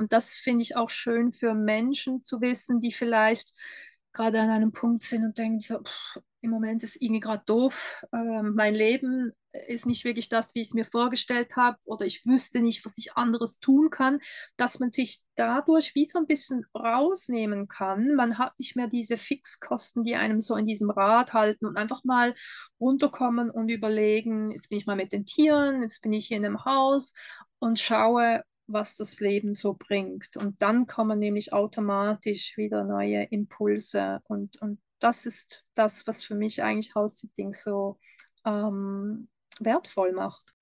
Und das finde ich auch schön für Menschen zu wissen, die vielleicht gerade an einem Punkt sind und denken so, pff, im Moment ist irgendwie gerade doof, ähm, mein Leben ist nicht wirklich das, wie ich es mir vorgestellt habe oder ich wüsste nicht, was ich anderes tun kann, dass man sich dadurch wie so ein bisschen rausnehmen kann. Man hat nicht mehr diese Fixkosten, die einem so in diesem Rad halten und einfach mal runterkommen und überlegen, jetzt bin ich mal mit den Tieren, jetzt bin ich hier in einem Haus und schaue, was das Leben so bringt. Und dann kommen nämlich automatisch wieder neue Impulse und, und das ist das, was für mich eigentlich House-Sitting so ähm, wertvoll macht.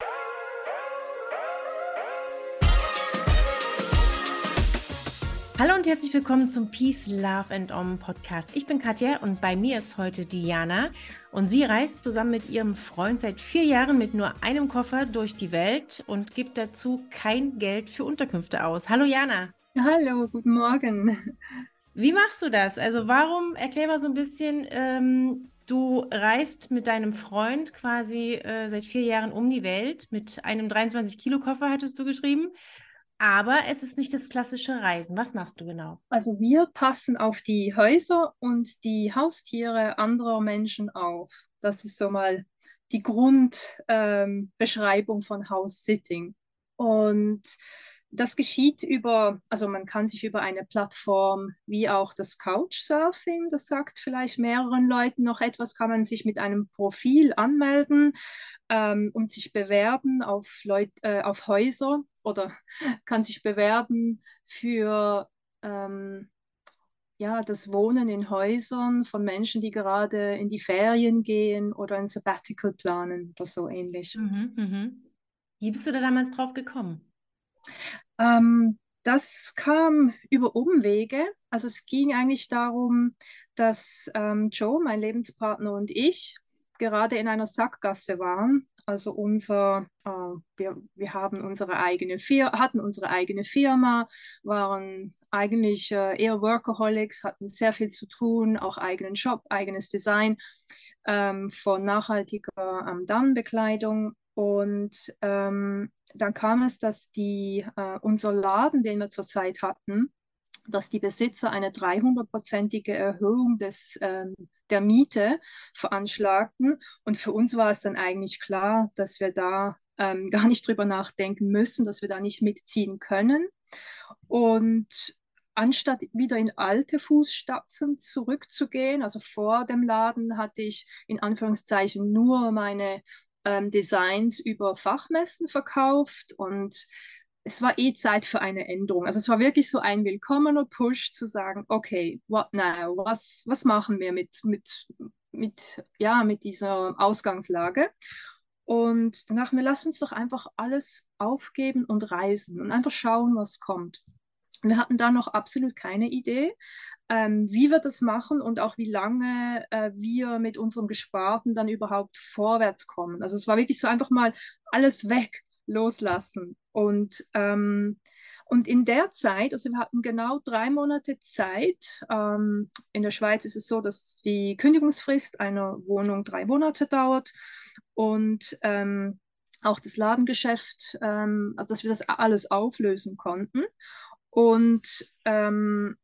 Hallo und herzlich willkommen zum Peace, Love and Om Podcast. Ich bin Katja und bei mir ist heute Diana und sie reist zusammen mit ihrem Freund seit vier Jahren mit nur einem Koffer durch die Welt und gibt dazu kein Geld für Unterkünfte aus. Hallo Jana. Hallo, guten Morgen. Wie machst du das? Also warum, erklär mal so ein bisschen, ähm, du reist mit deinem Freund quasi äh, seit vier Jahren um die Welt mit einem 23-Kilo-Koffer, hattest du geschrieben. Aber es ist nicht das klassische Reisen. Was machst du genau? Also wir passen auf die Häuser und die Haustiere anderer Menschen auf. Das ist so mal die Grundbeschreibung ähm, von House-Sitting. Und das geschieht über, also man kann sich über eine Plattform wie auch das Couchsurfing, das sagt vielleicht mehreren Leuten noch etwas, kann man sich mit einem Profil anmelden ähm, und sich bewerben auf, Leut, äh, auf Häuser oder kann sich bewerben für ähm, ja, das Wohnen in Häusern von Menschen, die gerade in die Ferien gehen oder ein Sabbatical planen oder so ähnlich. Mhm, mhm. Wie bist du da damals drauf gekommen? Ähm, das kam über Umwege. Also es ging eigentlich darum, dass ähm, Joe, mein Lebenspartner und ich gerade in einer Sackgasse waren. Also unser, äh, wir, wir haben unsere eigene Fir hatten unsere eigene Firma, waren eigentlich äh, eher Workaholics, hatten sehr viel zu tun, auch eigenen Shop, eigenes Design ähm, von nachhaltiger ähm, Damenbekleidung. Und ähm, dann kam es, dass die, äh, unser Laden, den wir zurzeit hatten, dass die Besitzer eine 300-prozentige Erhöhung des, ähm, der Miete veranschlagten. Und für uns war es dann eigentlich klar, dass wir da ähm, gar nicht drüber nachdenken müssen, dass wir da nicht mitziehen können. Und anstatt wieder in alte Fußstapfen zurückzugehen, also vor dem Laden hatte ich in Anführungszeichen nur meine ähm, Designs über Fachmessen verkauft und es war eh Zeit für eine Änderung. Also es war wirklich so ein willkommener Push zu sagen, okay, what now? Was, was machen wir mit, mit, mit, ja, mit dieser Ausgangslage? Und danach, wir lassen uns doch einfach alles aufgeben und reisen und einfach schauen, was kommt. Wir hatten da noch absolut keine Idee, ähm, wie wir das machen und auch wie lange äh, wir mit unserem Gesparten dann überhaupt vorwärts kommen. Also es war wirklich so einfach mal alles weg, loslassen. Und, ähm, und in der Zeit, also wir hatten genau drei Monate Zeit. Ähm, in der Schweiz ist es so, dass die Kündigungsfrist einer Wohnung drei Monate dauert und ähm, auch das Ladengeschäft, ähm, also dass wir das alles auflösen konnten. Und ähm,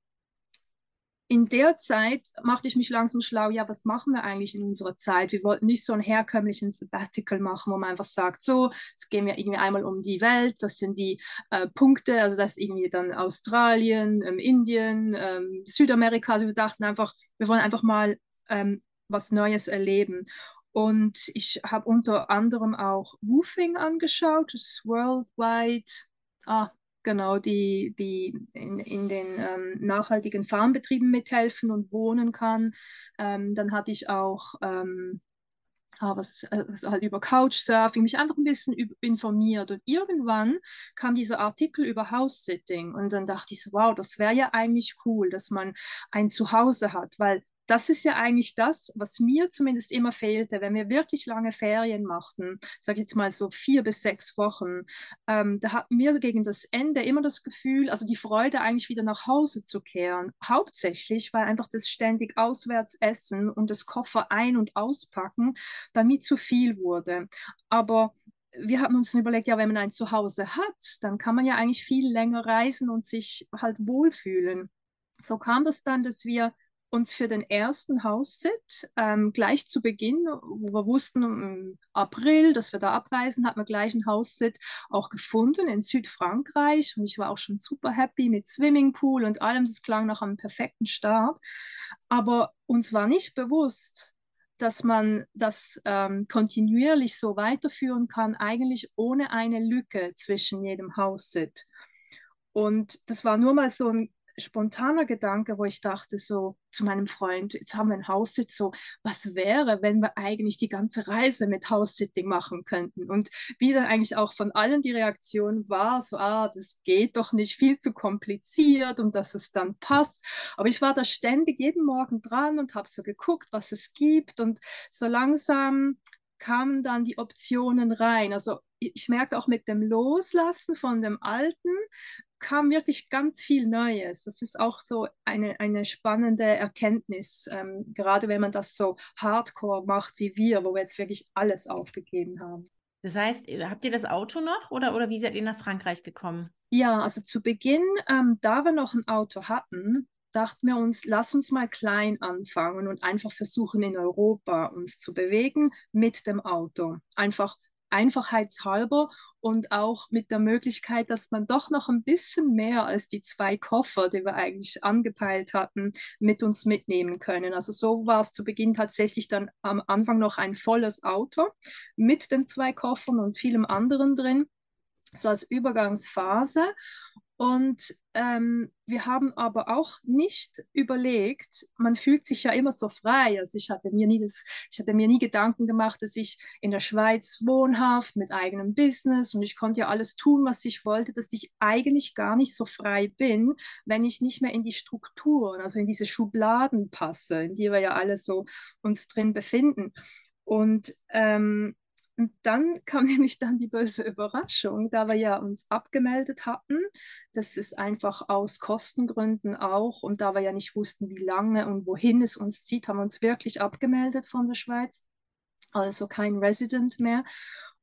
in der Zeit machte ich mich langsam schlau, ja, was machen wir eigentlich in unserer Zeit? Wir wollten nicht so einen herkömmlichen Sabbatical machen, wo man einfach sagt, so, jetzt gehen wir irgendwie einmal um die Welt, das sind die äh, Punkte, also das ist irgendwie dann Australien, ähm, Indien, ähm, Südamerika. Also wir dachten einfach, wir wollen einfach mal ähm, was Neues erleben. Und ich habe unter anderem auch Woofing angeschaut, das Worldwide, ah, genau, die, die in, in den ähm, nachhaltigen Farmbetrieben mithelfen und wohnen kann. Ähm, dann hatte ich auch ähm, habe es also halt über Couchsurfing mich einfach ein bisschen informiert und irgendwann kam dieser Artikel über House-Sitting und dann dachte ich so, wow, das wäre ja eigentlich cool, dass man ein Zuhause hat, weil das ist ja eigentlich das, was mir zumindest immer fehlte, wenn wir wirklich lange Ferien machten, sage ich jetzt mal so vier bis sechs Wochen, ähm, da hatten wir gegen das Ende immer das Gefühl, also die Freude eigentlich wieder nach Hause zu kehren. Hauptsächlich, weil einfach das ständig auswärts essen und das Koffer ein- und auspacken bei mir zu viel wurde. Aber wir haben uns überlegt, ja, wenn man ein Zuhause hat, dann kann man ja eigentlich viel länger reisen und sich halt wohlfühlen. So kam das dann, dass wir uns für den ersten Haussit ähm, gleich zu Beginn, wo wir wussten, im April, dass wir da abreisen, hat man gleich ein Haussit auch gefunden in Südfrankreich. Und ich war auch schon super happy mit Swimmingpool und allem. Das klang nach einem perfekten Start. Aber uns war nicht bewusst, dass man das ähm, kontinuierlich so weiterführen kann, eigentlich ohne eine Lücke zwischen jedem Haussit. Und das war nur mal so ein spontaner Gedanke, wo ich dachte so zu meinem Freund, jetzt haben wir ein Haussitz, so was wäre, wenn wir eigentlich die ganze Reise mit House-Sitting machen könnten? Und wie dann eigentlich auch von allen die Reaktion war, so, ah, das geht doch nicht, viel zu kompliziert und dass es dann passt. Aber ich war da ständig jeden Morgen dran und habe so geguckt, was es gibt und so langsam kamen dann die Optionen rein. Also ich merke auch mit dem Loslassen von dem Alten kam wirklich ganz viel Neues. Das ist auch so eine, eine spannende Erkenntnis, ähm, gerade wenn man das so hardcore macht wie wir, wo wir jetzt wirklich alles aufgegeben haben. Das heißt, habt ihr das Auto noch oder, oder wie seid ihr nach Frankreich gekommen? Ja, also zu Beginn, ähm, da wir noch ein Auto hatten, dachten wir uns, lass uns mal klein anfangen und einfach versuchen, in Europa uns zu bewegen mit dem Auto. Einfach einfachheitshalber und auch mit der Möglichkeit, dass man doch noch ein bisschen mehr als die zwei Koffer, die wir eigentlich angepeilt hatten, mit uns mitnehmen können. Also so war es zu Beginn tatsächlich dann am Anfang noch ein volles Auto mit den zwei Koffern und vielem anderen drin so als Übergangsphase. Und ähm, wir haben aber auch nicht überlegt, man fühlt sich ja immer so frei. Also ich hatte mir nie das, ich hatte mir nie Gedanken gemacht, dass ich in der Schweiz wohnhaft mit eigenem Business und ich konnte ja alles tun, was ich wollte, dass ich eigentlich gar nicht so frei bin, wenn ich nicht mehr in die Strukturen, also in diese Schubladen passe, in die wir ja alle so uns drin befinden. Und ähm, und dann kam nämlich dann die böse Überraschung, da wir ja uns abgemeldet hatten. Das ist einfach aus Kostengründen auch. Und da wir ja nicht wussten, wie lange und wohin es uns zieht, haben wir uns wirklich abgemeldet von der Schweiz. Also kein Resident mehr.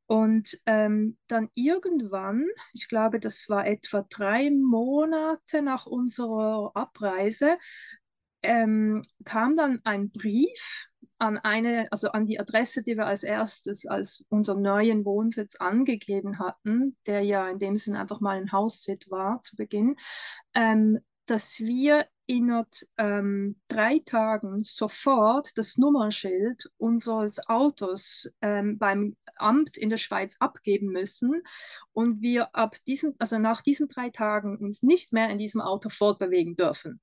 Und ähm, dann irgendwann, ich glaube, das war etwa drei Monate nach unserer Abreise, ähm, kam dann ein Brief an eine, also an die Adresse, die wir als erstes als unseren neuen Wohnsitz angegeben hatten, der ja in dem Sinn einfach mal ein Haussit war zu Beginn, ähm, dass wir innerhalb ähm, drei Tagen sofort das Nummernschild unseres Autos ähm, beim Amt in der Schweiz abgeben müssen und wir ab diesen, also nach diesen drei Tagen uns nicht mehr in diesem Auto fortbewegen dürfen.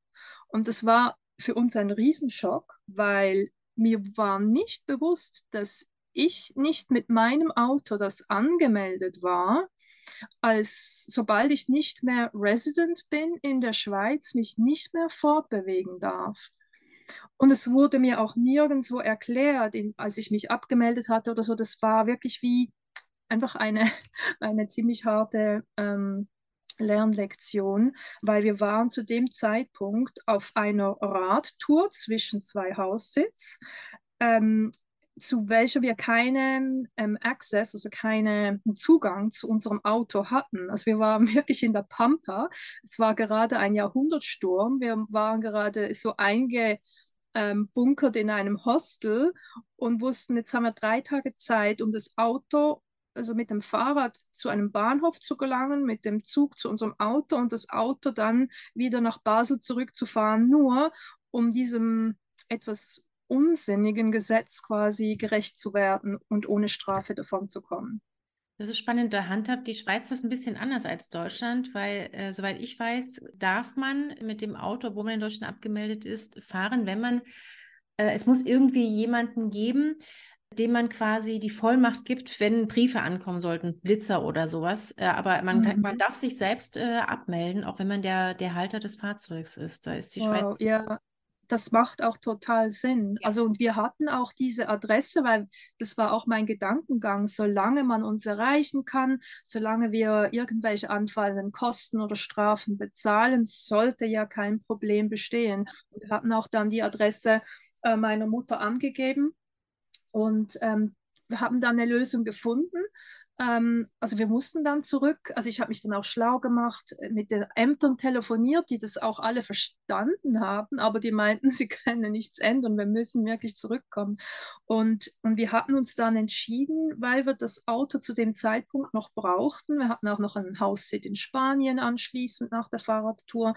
Und das war für uns ein Riesenschock, weil mir war nicht bewusst, dass ich nicht mit meinem Auto, das angemeldet war, als sobald ich nicht mehr Resident bin in der Schweiz, mich nicht mehr fortbewegen darf. Und es wurde mir auch nirgendwo erklärt, als ich mich abgemeldet hatte oder so. Das war wirklich wie einfach eine, eine ziemlich harte ähm, Lernlektion, weil wir waren zu dem Zeitpunkt auf einer Radtour zwischen zwei Haussitz, ähm, zu welcher wir keinen ähm, Access, also keinen Zugang zu unserem Auto hatten. Also wir waren wirklich in der Pampa. Es war gerade ein Jahrhundertsturm. Wir waren gerade so eingebunkert ähm, in einem Hostel und wussten, jetzt haben wir drei Tage Zeit, um das Auto also mit dem Fahrrad zu einem Bahnhof zu gelangen, mit dem Zug zu unserem Auto und das Auto dann wieder nach Basel zurückzufahren, nur um diesem etwas unsinnigen Gesetz quasi gerecht zu werden und ohne Strafe davon zu kommen. Das ist spannend. Da handhabt die Schweiz das ein bisschen anders als Deutschland, weil, äh, soweit ich weiß, darf man mit dem Auto, wo man in Deutschland abgemeldet ist, fahren, wenn man, äh, es muss irgendwie jemanden geben, dem man quasi die Vollmacht gibt, wenn Briefe ankommen sollten, Blitzer oder sowas. Äh, aber man, mhm. man darf sich selbst äh, abmelden, auch wenn man der, der Halter des Fahrzeugs ist. Da ist die wow, Schweiz. Ja, das macht auch total Sinn. Ja. Also und wir hatten auch diese Adresse, weil das war auch mein Gedankengang, solange man uns erreichen kann, solange wir irgendwelche anfallenden Kosten oder Strafen bezahlen, sollte ja kein Problem bestehen. Und wir hatten auch dann die Adresse äh, meiner Mutter angegeben und ähm, wir haben dann eine Lösung gefunden. Ähm, also wir mussten dann zurück. Also ich habe mich dann auch schlau gemacht, äh, mit den Ämtern telefoniert, die das auch alle verstanden haben, aber die meinten, sie können nichts ändern, wir müssen wirklich zurückkommen. Und, und wir hatten uns dann entschieden, weil wir das Auto zu dem Zeitpunkt noch brauchten. Wir hatten auch noch einen Haussit in Spanien anschließend nach der Fahrradtour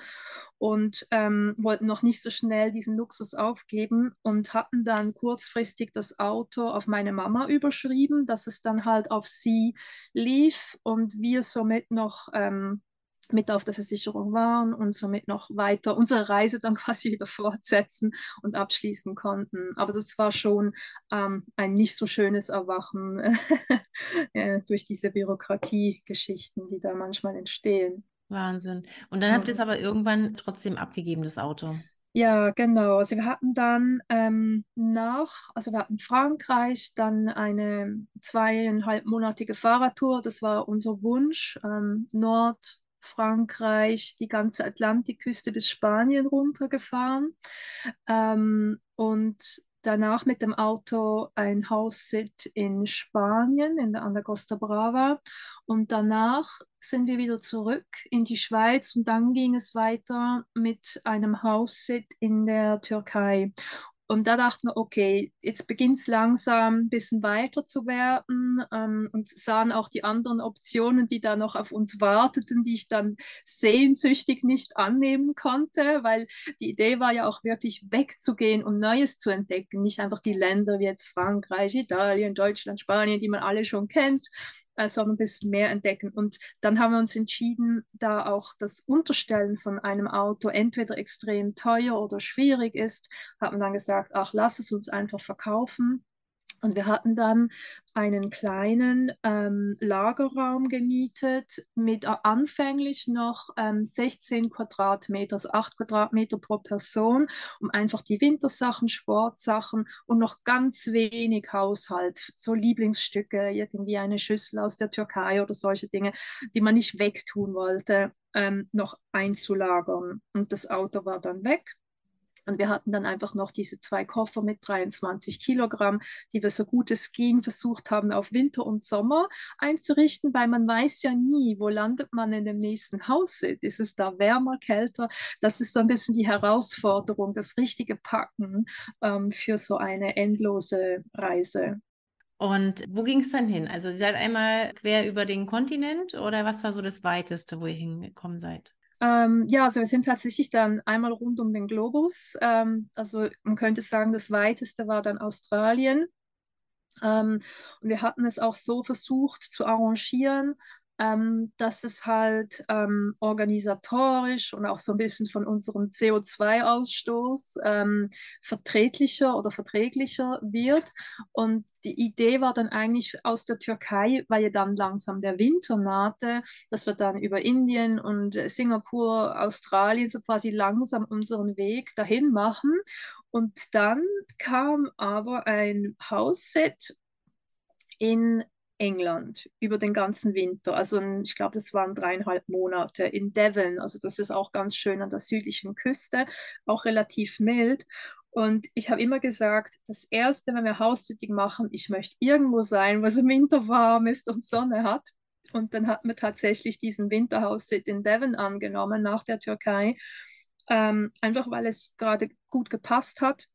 und ähm, wollten noch nicht so schnell diesen Luxus aufgeben und hatten dann kurzfristig das Auto auf meine Mama überschrieben, dass es dann halt auf sie lief und wir somit noch ähm, mit auf der Versicherung waren und somit noch weiter unsere Reise dann quasi wieder fortsetzen und abschließen konnten. Aber das war schon ähm, ein nicht so schönes Erwachen äh, durch diese Bürokratiegeschichten, die da manchmal entstehen. Wahnsinn. Und dann habt ihr es aber irgendwann trotzdem abgegeben, das Auto. Ja, genau. Also wir hatten dann ähm, nach, also wir hatten Frankreich, dann eine zweieinhalbmonatige Fahrradtour. Das war unser Wunsch. Ähm, Nordfrankreich, die ganze Atlantikküste bis Spanien runtergefahren. Ähm, und danach mit dem Auto ein Haussit in Spanien, in der, an der Costa Brava. Und danach sind wir wieder zurück in die Schweiz und dann ging es weiter mit einem Haussit in der Türkei. Und da dachten wir, okay, jetzt beginnt es langsam ein bisschen weiter zu werden ähm, und sahen auch die anderen Optionen, die da noch auf uns warteten, die ich dann sehnsüchtig nicht annehmen konnte, weil die Idee war ja auch wirklich wegzugehen und Neues zu entdecken, nicht einfach die Länder wie jetzt Frankreich, Italien, Deutschland, Spanien, die man alle schon kennt, sondern ein bisschen mehr entdecken. Und dann haben wir uns entschieden, da auch das Unterstellen von einem Auto entweder extrem teuer oder schwierig ist, haben wir dann gesagt, ach, lass es uns einfach verkaufen und wir hatten dann einen kleinen ähm, Lagerraum gemietet mit äh, anfänglich noch ähm, 16 Quadratmeter, also 8 Quadratmeter pro Person, um einfach die Wintersachen, Sportsachen und noch ganz wenig Haushalt, so Lieblingsstücke, irgendwie eine Schüssel aus der Türkei oder solche Dinge, die man nicht wegtun wollte, ähm, noch einzulagern. Und das Auto war dann weg. Und wir hatten dann einfach noch diese zwei Koffer mit 23 Kilogramm, die wir so gut es ging versucht haben, auf Winter und Sommer einzurichten, weil man weiß ja nie, wo landet man in dem nächsten Haus. Ist es da wärmer, kälter? Das ist so ein bisschen die Herausforderung, das richtige Packen ähm, für so eine endlose Reise. Und wo ging es dann hin? Also, Sie seid einmal quer über den Kontinent oder was war so das Weiteste, wo ihr hingekommen seid? Ähm, ja, also wir sind tatsächlich dann einmal rund um den Globus. Ähm, also man könnte sagen, das weiteste war dann Australien. Ähm, und wir hatten es auch so versucht zu arrangieren, ähm, dass es halt ähm, organisatorisch und auch so ein bisschen von unserem CO2-Ausstoß ähm, verträglicher oder verträglicher wird. Und die Idee war dann eigentlich aus der Türkei, weil ja dann langsam der Winter nahte, dass wir dann über Indien und Singapur, Australien so quasi langsam unseren Weg dahin machen. Und dann kam aber ein Hausset in England über den ganzen Winter. Also ich glaube, das waren dreieinhalb Monate in Devon. Also das ist auch ganz schön an der südlichen Küste, auch relativ mild. Und ich habe immer gesagt, das Erste, wenn wir Haussitting machen, ich möchte irgendwo sein, wo es im Winter warm ist und Sonne hat. Und dann hatten wir tatsächlich diesen Winterhaussit in Devon angenommen nach der Türkei, ähm, einfach weil es gerade gut gepasst hat.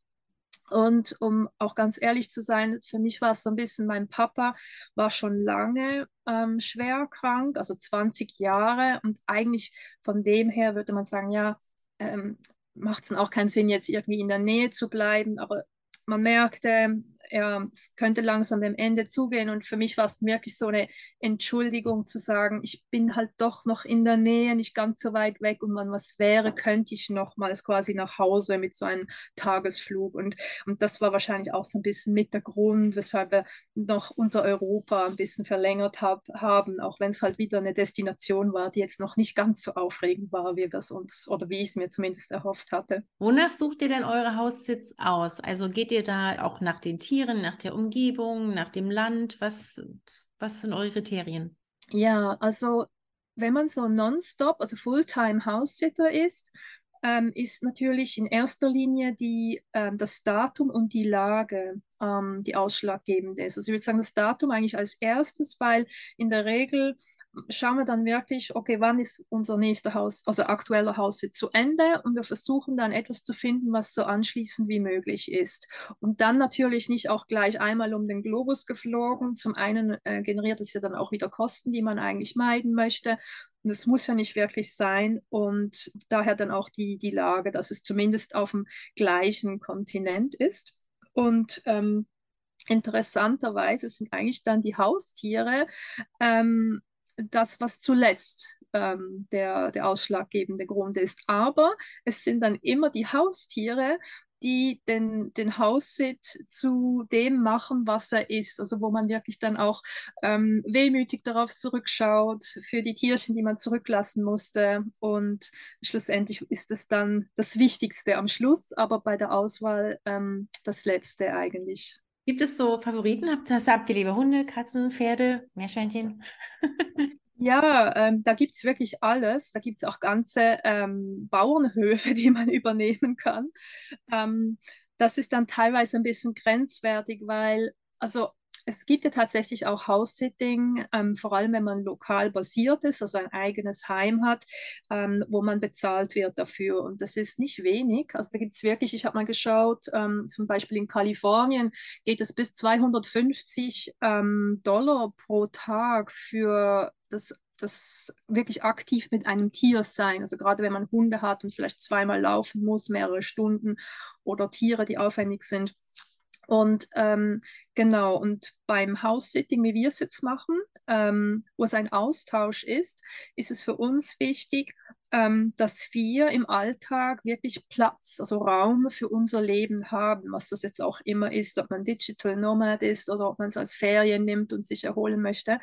Und um auch ganz ehrlich zu sein, für mich war es so ein bisschen, mein Papa war schon lange ähm, schwer krank, also 20 Jahre. Und eigentlich von dem her würde man sagen, ja, ähm, macht es auch keinen Sinn, jetzt irgendwie in der Nähe zu bleiben. Aber man merkte, es könnte langsam dem Ende zugehen. Und für mich war es wirklich so eine Entschuldigung zu sagen, ich bin halt doch noch in der Nähe, nicht ganz so weit weg. Und wenn was wäre, könnte ich nochmals quasi nach Hause mit so einem Tagesflug. Und, und das war wahrscheinlich auch so ein bisschen mit der Grund, weshalb wir noch unser Europa ein bisschen verlängert hab, haben, auch wenn es halt wieder eine Destination war, die jetzt noch nicht ganz so aufregend war, wie wir es uns oder wie ich es mir zumindest erhofft hatte. Wonach sucht ihr denn eure Haussitz aus? Also geht ihr da auch nach den Tieren, nach der Umgebung, nach dem Land? Was, was sind eure Kriterien? Ja, also wenn man so nonstop, also Fulltime House-Sitter ist, ähm, ist natürlich in erster Linie die, ähm, das Datum und die Lage ähm, die ausschlaggebend ist. Also ich würde sagen, das Datum eigentlich als erstes, weil in der Regel schauen wir dann wirklich, okay, wann ist unser nächster Haus, also aktueller Haussitz zu Ende und wir versuchen dann etwas zu finden, was so anschließend wie möglich ist. Und dann natürlich nicht auch gleich einmal um den Globus geflogen. Zum einen äh, generiert es ja dann auch wieder Kosten, die man eigentlich meiden möchte. Und das muss ja nicht wirklich sein. Und daher dann auch die, die Lage, dass es zumindest auf dem gleichen Kontinent ist. Und ähm, interessanterweise sind eigentlich dann die Haustiere ähm, das, was zuletzt ähm, der, der ausschlaggebende Grund ist. Aber es sind dann immer die Haustiere, die den, den Haussitz zu dem machen, was er ist. Also wo man wirklich dann auch ähm, wehmütig darauf zurückschaut, für die Tierchen, die man zurücklassen musste. Und schlussendlich ist es dann das Wichtigste am Schluss, aber bei der Auswahl ähm, das Letzte eigentlich. Gibt es so Favoriten? Habt, habt ihr lieber Hunde, Katzen, Pferde, Meerschweinchen? Ja, ähm, da gibt es wirklich alles. Da gibt es auch ganze ähm, Bauernhöfe, die man übernehmen kann. Ähm, das ist dann teilweise ein bisschen grenzwertig, weil, also es gibt ja tatsächlich auch House-Sitting, ähm, vor allem wenn man lokal basiert ist, also ein eigenes Heim hat, ähm, wo man bezahlt wird dafür. Und das ist nicht wenig. Also da gibt es wirklich, ich habe mal geschaut, ähm, zum Beispiel in Kalifornien geht es bis 250 ähm, Dollar pro Tag für das das wirklich aktiv mit einem Tier sein. Also gerade wenn man Hunde hat und vielleicht zweimal laufen muss, mehrere Stunden oder Tiere, die aufwendig sind. Und ähm, genau, und beim House-Sitting, wie wir es jetzt machen, ähm, wo es ein Austausch ist, ist es für uns wichtig, ähm, dass wir im Alltag wirklich Platz, also Raum für unser Leben haben, was das jetzt auch immer ist, ob man Digital Nomad ist oder ob man es als Ferien nimmt und sich erholen möchte.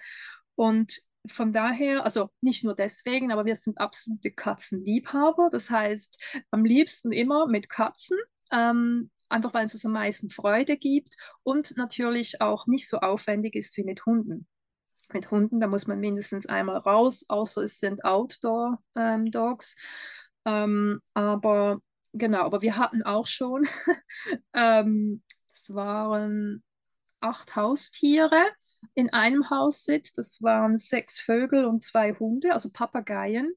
Und von daher, also nicht nur deswegen, aber wir sind absolute Katzenliebhaber. Das heißt, am liebsten immer mit Katzen. Ähm, einfach weil es uns am meisten Freude gibt und natürlich auch nicht so aufwendig ist wie mit Hunden. Mit Hunden, da muss man mindestens einmal raus, außer es sind Outdoor-Dogs. Ähm, ähm, aber genau, aber wir hatten auch schon, ähm, das waren acht Haustiere in einem Haussitz. Das waren sechs Vögel und zwei Hunde, also Papageien.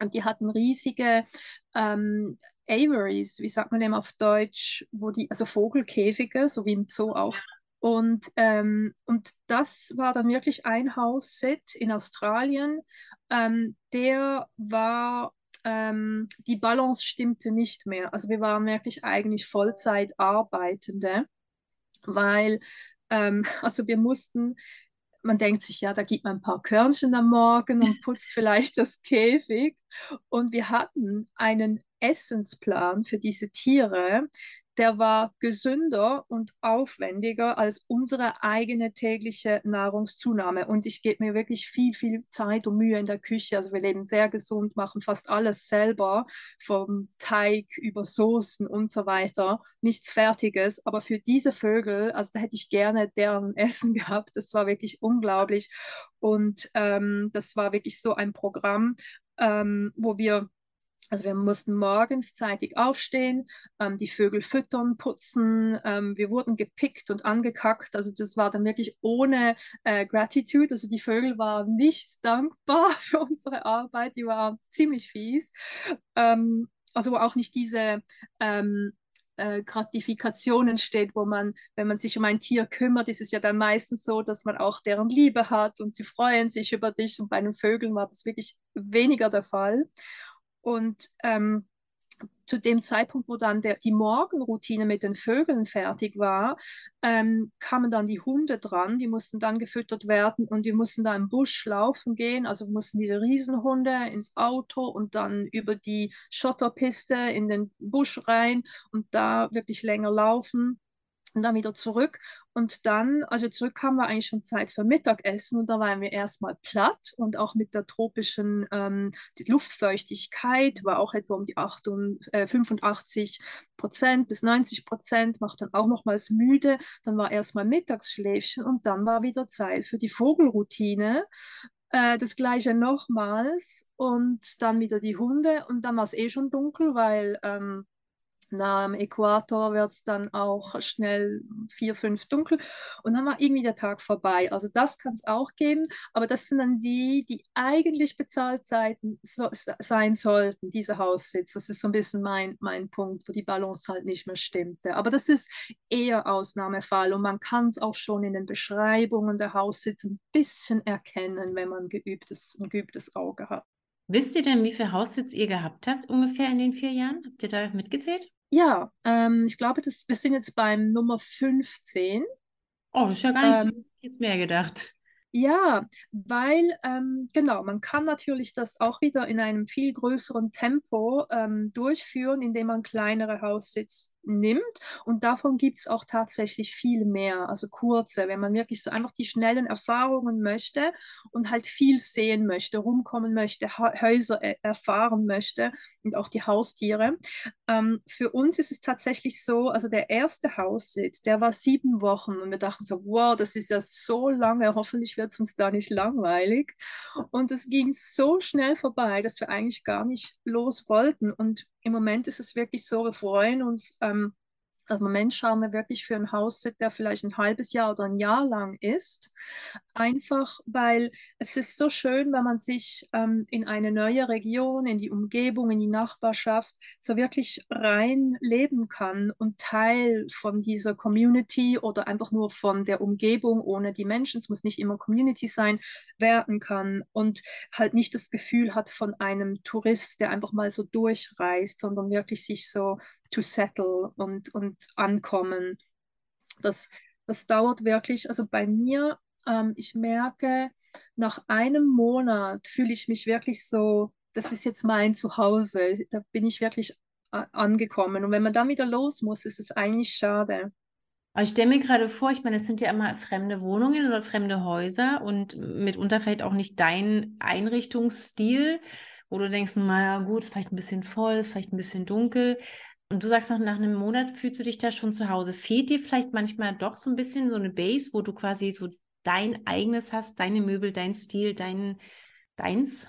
Und die hatten riesige ähm, Aviaries, wie sagt man dem auf Deutsch, wo die, also Vogelkäfige, so wie im Zoo auch. Und, ähm, und das war dann wirklich ein Hausset in Australien. Ähm, der war, ähm, die Balance stimmte nicht mehr. Also wir waren wirklich eigentlich Vollzeit Arbeitende, weil, ähm, also wir mussten man denkt sich, ja, da gibt man ein paar Körnchen am Morgen und putzt vielleicht das Käfig. Und wir hatten einen Essensplan für diese Tiere, der war gesünder und aufwendiger als unsere eigene tägliche Nahrungszunahme. Und ich gebe mir wirklich viel, viel Zeit und Mühe in der Küche. Also wir leben sehr gesund, machen fast alles selber, vom Teig über Soßen und so weiter. Nichts Fertiges. Aber für diese Vögel, also da hätte ich gerne deren Essen gehabt. Das war wirklich unglaublich. Und ähm, das war wirklich so ein Programm, ähm, wo wir also wir mussten morgens zeitig aufstehen, ähm, die Vögel füttern, putzen. Ähm, wir wurden gepickt und angekackt. Also das war dann wirklich ohne äh, Gratitude. Also die Vögel waren nicht dankbar für unsere Arbeit. Die waren ziemlich fies. Ähm, also auch nicht diese ähm, äh, Gratifikation entsteht, wo man, wenn man sich um ein Tier kümmert, ist es ja dann meistens so, dass man auch deren Liebe hat und sie freuen sich über dich. Und bei den Vögeln war das wirklich weniger der Fall. Und ähm, zu dem Zeitpunkt, wo dann der, die Morgenroutine mit den Vögeln fertig war, ähm, kamen dann die Hunde dran, die mussten dann gefüttert werden und wir mussten da im Busch laufen gehen, also mussten diese Riesenhunde ins Auto und dann über die Schotterpiste in den Busch rein und da wirklich länger laufen und dann wieder zurück. Und dann, als wir zurückkamen, war eigentlich schon Zeit für Mittagessen und da waren wir erstmal platt und auch mit der tropischen ähm, die Luftfeuchtigkeit war auch etwa um die 8 und, äh, 85 Prozent bis 90 Prozent, macht dann auch nochmals müde. Dann war erstmal Mittagsschläfchen und dann war wieder Zeit für die Vogelroutine. Äh, das gleiche nochmals und dann wieder die Hunde und dann war es eh schon dunkel, weil ähm, na, am Äquator wird es dann auch schnell vier, fünf dunkel und dann war irgendwie der Tag vorbei. Also das kann es auch geben, aber das sind dann die, die eigentlich bezahlt so, sein sollten, diese Haussitz. Das ist so ein bisschen mein, mein Punkt, wo die Balance halt nicht mehr stimmte. Aber das ist eher Ausnahmefall und man kann es auch schon in den Beschreibungen der Haussitz ein bisschen erkennen, wenn man geübtes, ein geübtes Auge hat. Wisst ihr denn, wie viel Haussitz ihr gehabt habt ungefähr in den vier Jahren? Habt ihr da mitgezählt? Ja, ähm, ich glaube, das, wir sind jetzt beim Nummer 15. Oh, das ist ja gar nicht ähm, so, jetzt mehr gedacht. Ja, weil, ähm, genau, man kann natürlich das auch wieder in einem viel größeren Tempo ähm, durchführen, indem man kleinere Haussitz nimmt. Und davon gibt es auch tatsächlich viel mehr, also kurze, wenn man wirklich so einfach die schnellen Erfahrungen möchte und halt viel sehen möchte, rumkommen möchte, Häuser e erfahren möchte und auch die Haustiere. Ähm, für uns ist es tatsächlich so, also der erste Haussitz, der war sieben Wochen und wir dachten so, wow, das ist ja so lange, hoffentlich wird es uns da nicht langweilig. Und es ging so schnell vorbei, dass wir eigentlich gar nicht los wollten. Und im Moment ist es wirklich so, wir freuen uns. Ähm, also im Moment schauen wir wirklich für einen Haussitz, der vielleicht ein halbes Jahr oder ein Jahr lang ist. Einfach weil es ist so schön, wenn man sich ähm, in eine neue Region, in die Umgebung, in die Nachbarschaft so wirklich rein leben kann und Teil von dieser Community oder einfach nur von der Umgebung ohne die Menschen, es muss nicht immer Community sein, werden kann und halt nicht das Gefühl hat von einem Tourist, der einfach mal so durchreist, sondern wirklich sich so to settle und, und ankommen. Das, das dauert wirklich, also bei mir, ähm, ich merke, nach einem Monat fühle ich mich wirklich so, das ist jetzt mein Zuhause, da bin ich wirklich äh, angekommen. Und wenn man dann wieder los muss, ist es eigentlich schade. Aber ich stelle mir gerade vor, ich meine, es sind ja immer fremde Wohnungen oder fremde Häuser und mitunter vielleicht auch nicht dein Einrichtungsstil, wo du denkst, naja, gut, vielleicht ein bisschen voll, vielleicht ein bisschen dunkel. Und du sagst noch, nach einem Monat fühlst du dich da schon zu Hause. Fehlt dir vielleicht manchmal doch so ein bisschen so eine Base, wo du quasi so dein eigenes hast, deine Möbel, dein Stil, dein, deins?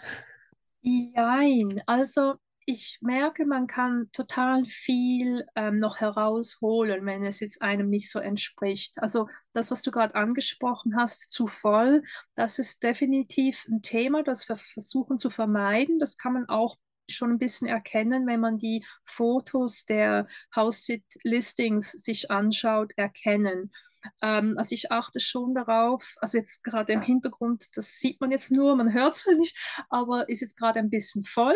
Nein, also ich merke, man kann total viel ähm, noch herausholen, wenn es jetzt einem nicht so entspricht. Also das, was du gerade angesprochen hast, zu voll, das ist definitiv ein Thema, das wir versuchen zu vermeiden. Das kann man auch schon ein bisschen erkennen, wenn man die Fotos der House-Sit-Listings sich anschaut, erkennen. Ähm, also ich achte schon darauf, also jetzt gerade im Hintergrund, das sieht man jetzt nur, man hört es nicht, aber ist jetzt gerade ein bisschen voll.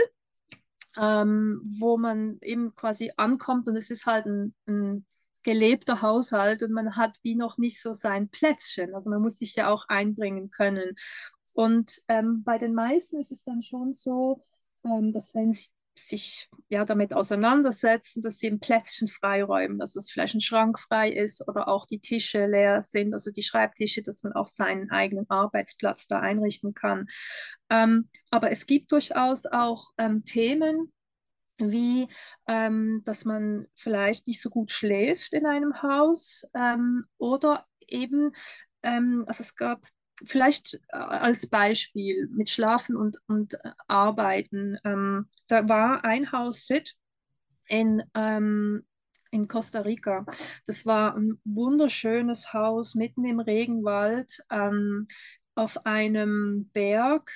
Ähm, wo man eben quasi ankommt und es ist halt ein, ein gelebter Haushalt und man hat wie noch nicht so sein Plätzchen. Also man muss sich ja auch einbringen können. Und ähm, bei den meisten ist es dann schon so, ähm, dass wenn sie sich ja damit auseinandersetzen, dass sie ein Plätzchen freiräumen, dass es vielleicht ein Schrank frei ist oder auch die Tische leer sind, also die Schreibtische, dass man auch seinen eigenen Arbeitsplatz da einrichten kann. Ähm, aber es gibt durchaus auch ähm, Themen, wie ähm, dass man vielleicht nicht so gut schläft in einem Haus ähm, oder eben, ähm, also es gab vielleicht äh, als Beispiel mit Schlafen und, und äh, Arbeiten. Ähm, da war ein Haus-Sit in, ähm, in Costa Rica. Das war ein wunderschönes Haus mitten im Regenwald ähm, auf einem Berg.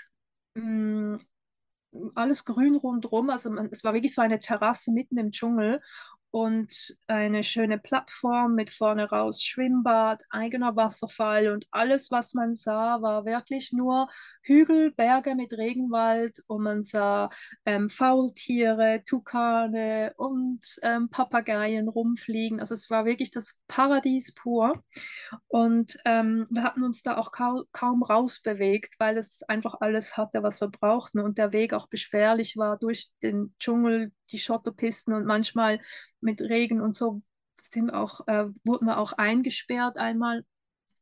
Ähm, alles grün rundherum, also man, es war wirklich so eine Terrasse mitten im Dschungel und eine schöne Plattform mit vorne raus Schwimmbad, eigener Wasserfall und alles, was man sah, war wirklich nur Hügel, Berge mit Regenwald und man sah ähm, Faultiere, Tukane und ähm, Papageien rumfliegen. Also es war wirklich das Paradies pur und ähm, wir hatten uns da auch kaum, kaum rausbewegt, weil es einfach alles hatte, was wir brauchten und der Weg auch beschwerlich war durch den Dschungel, die Schotterpisten und manchmal mit Regen und so sind auch, äh, wurden wir auch eingesperrt einmal,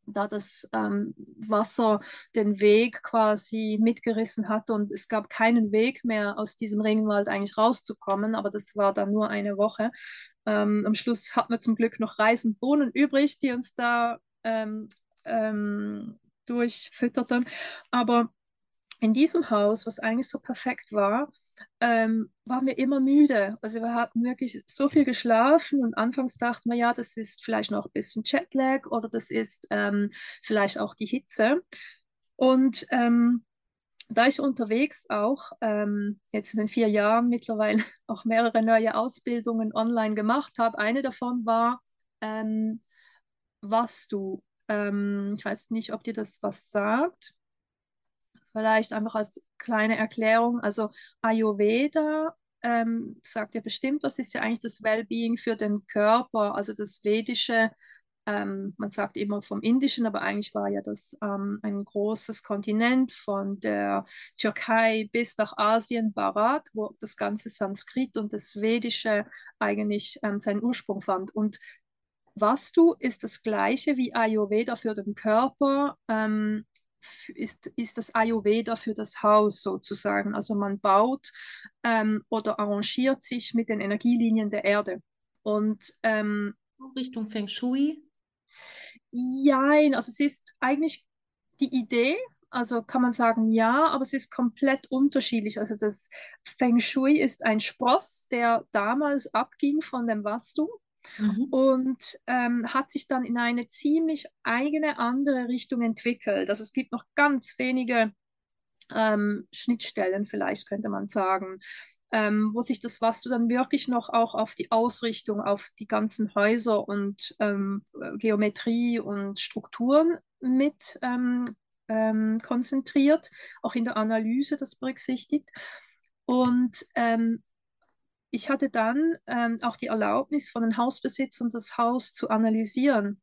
da das ähm, Wasser den Weg quasi mitgerissen hat und es gab keinen Weg mehr aus diesem Regenwald eigentlich rauszukommen, aber das war dann nur eine Woche. Ähm, am Schluss hatten wir zum Glück noch Reis und Bohnen übrig, die uns da ähm, ähm durchfütterten, aber in diesem Haus, was eigentlich so perfekt war, ähm, waren wir immer müde. Also wir hatten wirklich so viel geschlafen und anfangs dachten wir, ja, das ist vielleicht noch ein bisschen Jetlag oder das ist ähm, vielleicht auch die Hitze. Und ähm, da ich unterwegs auch ähm, jetzt in den vier Jahren mittlerweile auch mehrere neue Ausbildungen online gemacht habe, eine davon war ähm, was du. Ähm, ich weiß nicht, ob dir das was sagt vielleicht einfach als kleine Erklärung. Also Ayurveda ähm, sagt ja bestimmt, was ist ja eigentlich das Wellbeing für den Körper, also das vedische. Ähm, man sagt immer vom Indischen, aber eigentlich war ja das ähm, ein großes Kontinent von der Türkei bis nach Asien, Bharat, wo das ganze Sanskrit und das Vedische eigentlich ähm, seinen Ursprung fand. Und Vastu ist das gleiche wie Ayurveda für den Körper. Ähm, ist, ist das Ayurveda für das Haus sozusagen. Also man baut ähm, oder arrangiert sich mit den Energielinien der Erde. Und ähm, Richtung Feng Shui? Nein, also es ist eigentlich die Idee, also kann man sagen ja, aber es ist komplett unterschiedlich. Also das Feng Shui ist ein Spross, der damals abging von dem Vastu mhm. und ähm, hat sich dann in eine ziemlich eigene andere Richtung entwickelt. Also es gibt noch ganz wenige ähm, Schnittstellen, vielleicht könnte man sagen. Ähm, wo sich das was du dann wirklich noch auch auf die Ausrichtung, auf die ganzen Häuser und ähm, Geometrie und Strukturen mit ähm, ähm, konzentriert, auch in der Analyse das berücksichtigt. Und ähm, ich hatte dann ähm, auch die Erlaubnis von den Hausbesitzern, das Haus zu analysieren.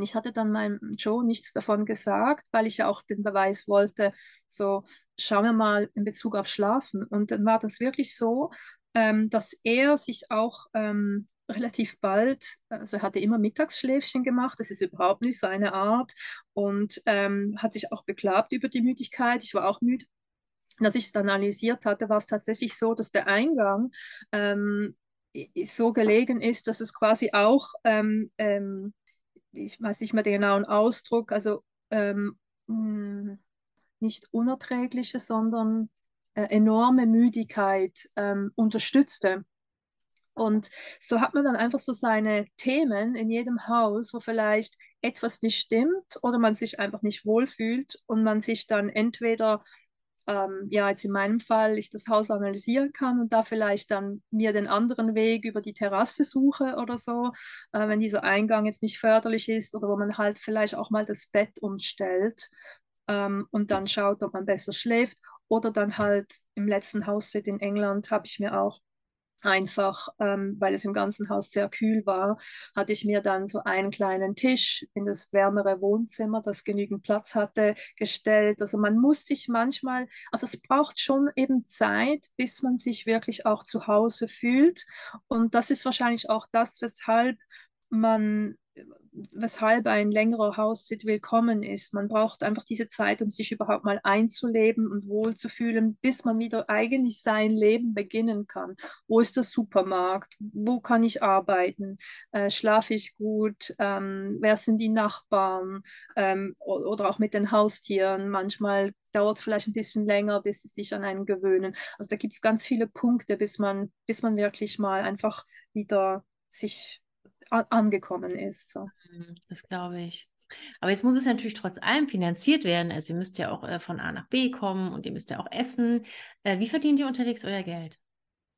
Ich hatte dann meinem Joe nichts davon gesagt, weil ich ja auch den Beweis wollte, so schauen wir mal in Bezug auf Schlafen. Und dann war das wirklich so, ähm, dass er sich auch ähm, relativ bald, also er hatte immer Mittagsschläfchen gemacht, das ist überhaupt nicht seine Art und ähm, hat sich auch beklagt über die Müdigkeit. Ich war auch müde dass ich es dann analysiert hatte, war es tatsächlich so, dass der Eingang ähm, so gelegen ist, dass es quasi auch, ähm, ähm, ich weiß nicht mehr den genauen Ausdruck, also ähm, hm, nicht unerträgliche, sondern äh, enorme Müdigkeit ähm, unterstützte. Und so hat man dann einfach so seine Themen in jedem Haus, wo vielleicht etwas nicht stimmt oder man sich einfach nicht wohlfühlt und man sich dann entweder ähm, ja, jetzt in meinem Fall ich das Haus analysieren kann und da vielleicht dann mir den anderen Weg über die Terrasse suche oder so, äh, wenn dieser Eingang jetzt nicht förderlich ist oder wo man halt vielleicht auch mal das Bett umstellt ähm, und dann schaut, ob man besser schläft. Oder dann halt im letzten Haussit in England habe ich mir auch einfach, ähm, weil es im ganzen Haus sehr kühl war, hatte ich mir dann so einen kleinen Tisch in das wärmere Wohnzimmer, das genügend Platz hatte, gestellt. Also man muss sich manchmal, also es braucht schon eben Zeit, bis man sich wirklich auch zu Hause fühlt. Und das ist wahrscheinlich auch das, weshalb man weshalb ein längerer Haussitz willkommen ist. Man braucht einfach diese Zeit, um sich überhaupt mal einzuleben und wohlzufühlen, bis man wieder eigentlich sein Leben beginnen kann. Wo ist der Supermarkt? Wo kann ich arbeiten? Äh, schlafe ich gut? Ähm, wer sind die Nachbarn? Ähm, oder auch mit den Haustieren. Manchmal dauert es vielleicht ein bisschen länger, bis sie sich an einen gewöhnen. Also da gibt es ganz viele Punkte, bis man, bis man wirklich mal einfach wieder sich angekommen ist. So. Mhm, das glaube ich. Aber jetzt muss es natürlich trotz allem finanziert werden. Also ihr müsst ja auch äh, von A nach B kommen und ihr müsst ja auch essen. Äh, wie verdient ihr unterwegs euer Geld?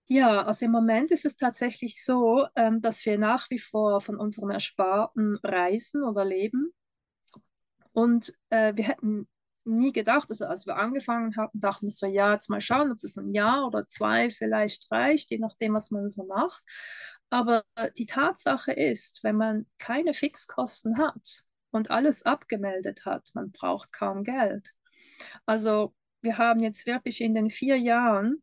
Ja, also im Moment ist es tatsächlich so, ähm, dass wir nach wie vor von unserem Ersparten reisen oder leben. Und äh, wir hätten nie gedacht, also als wir angefangen haben, dachten wir so, ja, jetzt mal schauen, ob das ein Jahr oder zwei vielleicht reicht, je nachdem, was man so macht. Aber die Tatsache ist, wenn man keine Fixkosten hat und alles abgemeldet hat, man braucht kaum Geld. Also wir haben jetzt wirklich in den vier Jahren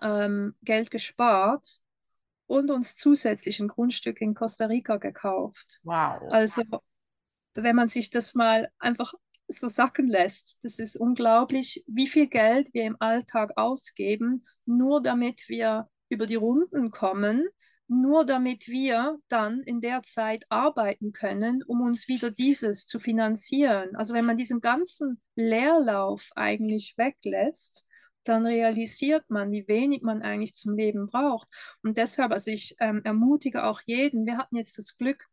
ähm, Geld gespart und uns zusätzlich ein Grundstück in Costa Rica gekauft. Wow. Also wenn man sich das mal einfach so sacken lässt, das ist unglaublich, wie viel Geld wir im Alltag ausgeben, nur damit wir über die Runden kommen, nur damit wir dann in der Zeit arbeiten können, um uns wieder dieses zu finanzieren. Also wenn man diesen ganzen Leerlauf eigentlich weglässt, dann realisiert man, wie wenig man eigentlich zum Leben braucht. Und deshalb, also ich ähm, ermutige auch jeden, wir hatten jetzt das Glück,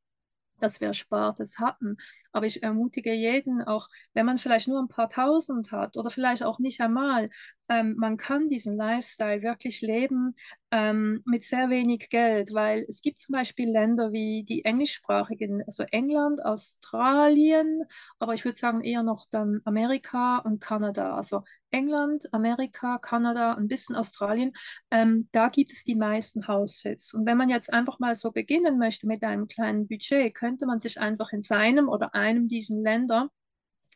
dass wir Erspartes hatten. Aber ich ermutige jeden, auch wenn man vielleicht nur ein paar Tausend hat oder vielleicht auch nicht einmal, ähm, man kann diesen Lifestyle wirklich leben ähm, mit sehr wenig Geld, weil es gibt zum Beispiel Länder wie die englischsprachigen, also England, Australien, aber ich würde sagen eher noch dann Amerika und Kanada. Also England, Amerika, Kanada, ein bisschen Australien, ähm, da gibt es die meisten Haussitz. Und wenn man jetzt einfach mal so beginnen möchte mit einem kleinen Budget, könnte man sich einfach in seinem oder einem dieser Länder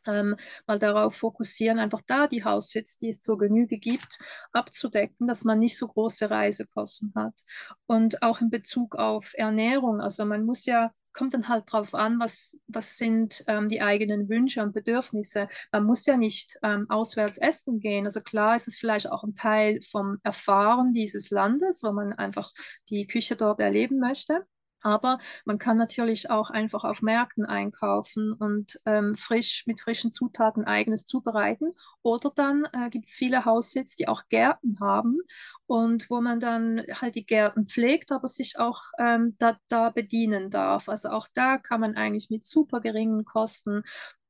ähm, mal darauf fokussieren, einfach da die Haussitz, die es zur Genüge gibt, abzudecken, dass man nicht so große Reisekosten hat. Und auch in Bezug auf Ernährung, also man muss ja kommt dann halt drauf an, was, was sind ähm, die eigenen Wünsche und Bedürfnisse. Man muss ja nicht ähm, auswärts essen gehen. Also klar ist es vielleicht auch ein Teil vom Erfahren dieses Landes, wo man einfach die Küche dort erleben möchte. Aber man kann natürlich auch einfach auf Märkten einkaufen und ähm, frisch mit frischen Zutaten eigenes zubereiten. Oder dann äh, gibt es viele Haussitz, die auch Gärten haben und wo man dann halt die Gärten pflegt, aber sich auch ähm, da, da bedienen darf. Also auch da kann man eigentlich mit super geringen Kosten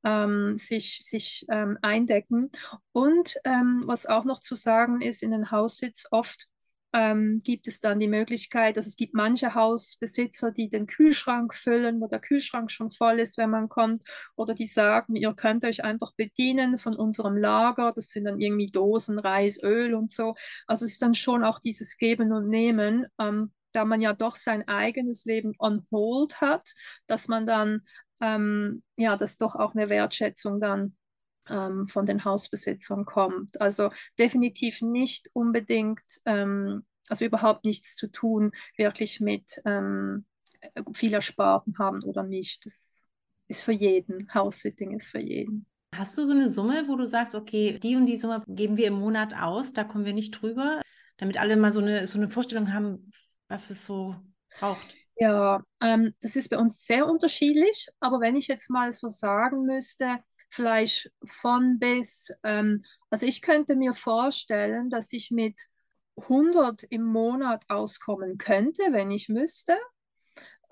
ähm, sich, sich ähm, eindecken. Und ähm, was auch noch zu sagen ist, in den Haussitz oft ähm, gibt es dann die Möglichkeit, also es gibt manche Hausbesitzer, die den Kühlschrank füllen, wo der Kühlschrank schon voll ist, wenn man kommt, oder die sagen, ihr könnt euch einfach bedienen von unserem Lager, das sind dann irgendwie Dosen, Reis, Öl und so. Also es ist dann schon auch dieses Geben und Nehmen, ähm, da man ja doch sein eigenes Leben on hold hat, dass man dann ähm, ja, das doch auch eine Wertschätzung dann ähm, von den Hausbesitzern kommt. Also definitiv nicht unbedingt, ähm, also überhaupt nichts zu tun, wirklich mit ähm, viel Ersparten haben oder nicht. Das ist für jeden. House-Sitting ist für jeden. Hast du so eine Summe, wo du sagst, okay, die und die Summe geben wir im Monat aus, da kommen wir nicht drüber, damit alle mal so eine, so eine Vorstellung haben, was es so braucht? Ja, ähm, das ist bei uns sehr unterschiedlich, aber wenn ich jetzt mal so sagen müsste, vielleicht von bis. Ähm, also ich könnte mir vorstellen, dass ich mit 100 im Monat auskommen könnte, wenn ich müsste.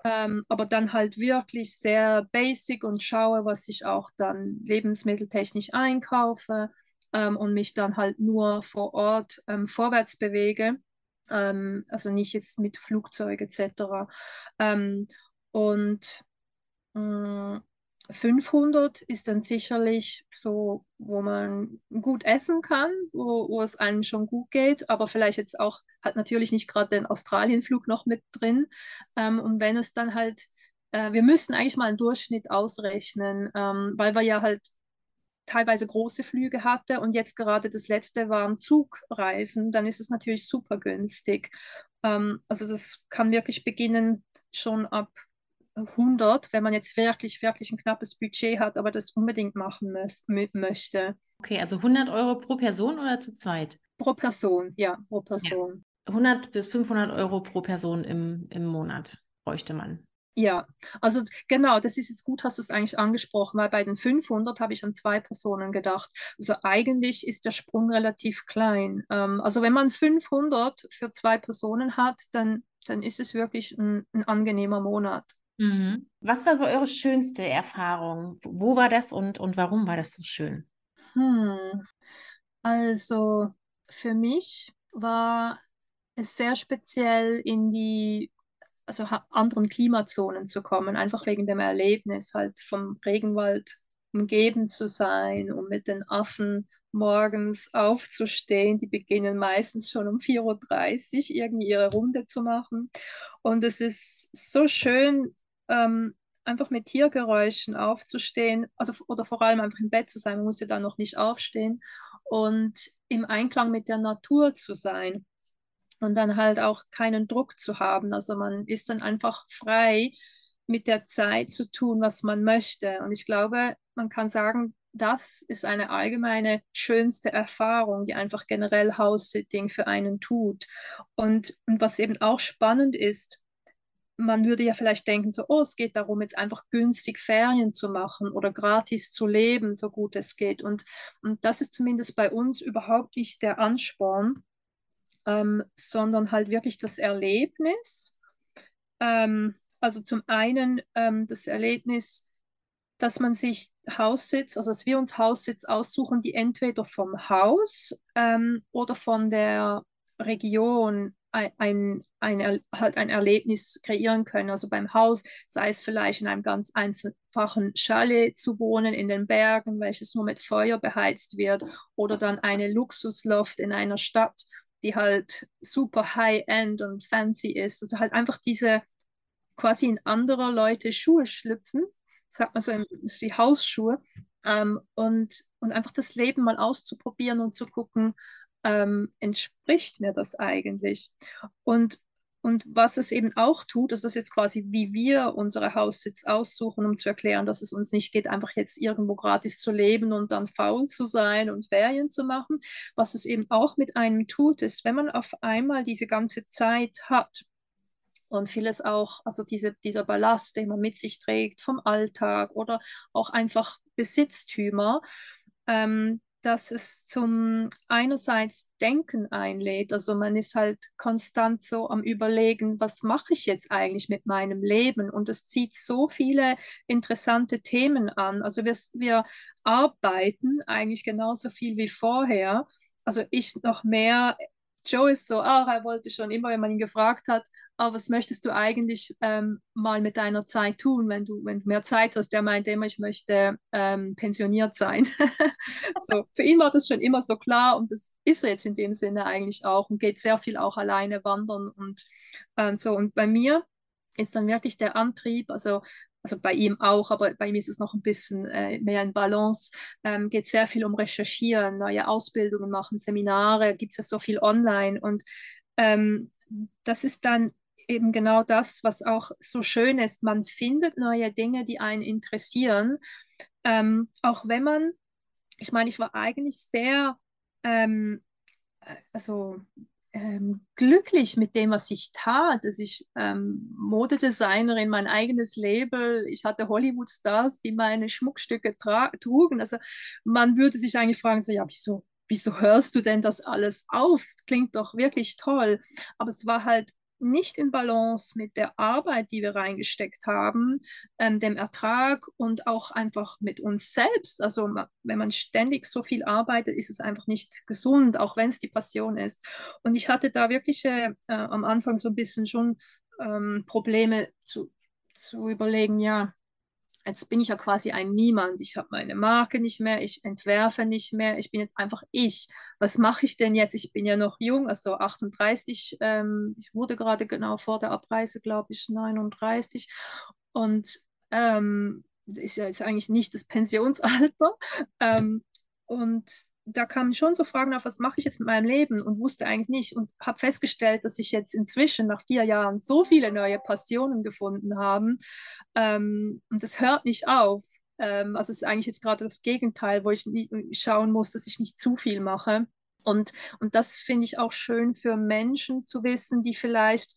Ähm, aber dann halt wirklich sehr basic und schaue, was ich auch dann lebensmitteltechnisch einkaufe ähm, und mich dann halt nur vor Ort ähm, vorwärts bewege. Ähm, also nicht jetzt mit Flugzeug etc. Ähm, und mh, mm, 500 ist dann sicherlich so, wo man gut essen kann, wo, wo es einem schon gut geht, aber vielleicht jetzt auch, hat natürlich nicht gerade den Australienflug noch mit drin. Ähm, und wenn es dann halt, äh, wir müssten eigentlich mal einen Durchschnitt ausrechnen, ähm, weil wir ja halt teilweise große Flüge hatte und jetzt gerade das letzte waren Zugreisen, dann ist es natürlich super günstig. Ähm, also das kann wirklich beginnen schon ab 100, wenn man jetzt wirklich, wirklich ein knappes Budget hat, aber das unbedingt machen möchte. Okay, also 100 Euro pro Person oder zu zweit? Pro Person, ja, pro Person. Ja. 100 bis 500 Euro pro Person im, im Monat bräuchte man. Ja, also genau, das ist jetzt gut, hast du es eigentlich angesprochen, weil bei den 500 habe ich an zwei Personen gedacht. Also eigentlich ist der Sprung relativ klein. Ähm, also wenn man 500 für zwei Personen hat, dann, dann ist es wirklich ein, ein angenehmer Monat. Mhm. Was war so eure schönste Erfahrung? Wo war das und, und warum war das so schön? Hm. Also für mich war es sehr speziell in die also anderen Klimazonen zu kommen, einfach wegen dem Erlebnis, halt vom Regenwald umgeben zu sein und mit den Affen morgens aufzustehen. Die beginnen meistens schon um 4.30 Uhr irgendwie ihre Runde zu machen. Und es ist so schön, ähm, einfach mit Tiergeräuschen aufzustehen, also oder vor allem einfach im Bett zu sein, man muss ja dann noch nicht aufstehen und im Einklang mit der Natur zu sein und dann halt auch keinen Druck zu haben. Also man ist dann einfach frei mit der Zeit zu tun, was man möchte. Und ich glaube, man kann sagen, das ist eine allgemeine schönste Erfahrung, die einfach generell House-Sitting für einen tut. Und, und was eben auch spannend ist, man würde ja vielleicht denken, so, oh, es geht darum, jetzt einfach günstig Ferien zu machen oder gratis zu leben, so gut es geht. Und, und das ist zumindest bei uns überhaupt nicht der Ansporn, ähm, sondern halt wirklich das Erlebnis. Ähm, also zum einen ähm, das Erlebnis, dass man sich Haussitz, also dass wir uns Haussitz aussuchen, die entweder vom Haus ähm, oder von der Region ein, ein, ein, halt ein Erlebnis kreieren können. Also beim Haus, sei es vielleicht in einem ganz einfachen Chalet zu wohnen in den Bergen, welches nur mit Feuer beheizt wird, oder dann eine Luxusloft in einer Stadt, die halt super high-end und fancy ist. Also halt einfach diese quasi in anderer Leute Schuhe schlüpfen, sagt man so, die Hausschuhe, ähm, und, und einfach das Leben mal auszuprobieren und zu gucken, ähm, entspricht mir das eigentlich? Und, und was es eben auch tut, ist das jetzt quasi, wie wir unsere Haussitz aussuchen, um zu erklären, dass es uns nicht geht, einfach jetzt irgendwo gratis zu leben und dann faul zu sein und Ferien zu machen. Was es eben auch mit einem tut, ist, wenn man auf einmal diese ganze Zeit hat, und vieles auch, also diese, dieser Ballast, den man mit sich trägt vom Alltag oder auch einfach Besitztümer, ähm, dass es zum einerseits Denken einlädt. Also man ist halt konstant so am Überlegen, was mache ich jetzt eigentlich mit meinem Leben? Und es zieht so viele interessante Themen an. Also wir, wir arbeiten eigentlich genauso viel wie vorher. Also ich noch mehr Joe ist so, ah, er wollte schon immer, wenn man ihn gefragt hat, ah, was möchtest du eigentlich ähm, mal mit deiner Zeit tun, wenn du, wenn du mehr Zeit hast? Der meinte immer, ich möchte ähm, pensioniert sein. so, für ihn war das schon immer so klar und das ist er jetzt in dem Sinne eigentlich auch und geht sehr viel auch alleine wandern und äh, so. Und bei mir ist dann wirklich der Antrieb, also also bei ihm auch, aber bei ihm ist es noch ein bisschen äh, mehr in Balance, ähm, geht sehr viel um Recherchieren, neue Ausbildungen machen, Seminare, gibt es ja so viel online. Und ähm, das ist dann eben genau das, was auch so schön ist. Man findet neue Dinge, die einen interessieren, ähm, auch wenn man, ich meine, ich war eigentlich sehr, ähm, äh, also ähm, glücklich mit dem, was ich tat. Dass ich ähm, Modedesignerin, mein eigenes Label, ich hatte Hollywood-Stars, die meine Schmuckstücke trugen. Also man würde sich eigentlich fragen, so, ja, wieso, wieso hörst du denn das alles auf? Klingt doch wirklich toll. Aber es war halt nicht in Balance mit der Arbeit, die wir reingesteckt haben, ähm, dem Ertrag und auch einfach mit uns selbst. Also wenn man ständig so viel arbeitet, ist es einfach nicht gesund, auch wenn es die Passion ist. Und ich hatte da wirklich äh, am Anfang so ein bisschen schon ähm, Probleme zu, zu überlegen, ja, Jetzt bin ich ja quasi ein Niemand. Ich habe meine Marke nicht mehr, ich entwerfe nicht mehr, ich bin jetzt einfach ich. Was mache ich denn jetzt? Ich bin ja noch jung, also 38. Ähm, ich wurde gerade genau vor der Abreise, glaube ich, 39. Und ähm, ist ja jetzt eigentlich nicht das Pensionsalter. Ähm, und da kamen schon so Fragen auf, was mache ich jetzt mit meinem Leben und wusste eigentlich nicht und habe festgestellt, dass ich jetzt inzwischen nach vier Jahren so viele neue Passionen gefunden habe ähm, und das hört nicht auf. Ähm, also es ist eigentlich jetzt gerade das Gegenteil, wo ich schauen muss, dass ich nicht zu viel mache. Und, und das finde ich auch schön für Menschen zu wissen, die vielleicht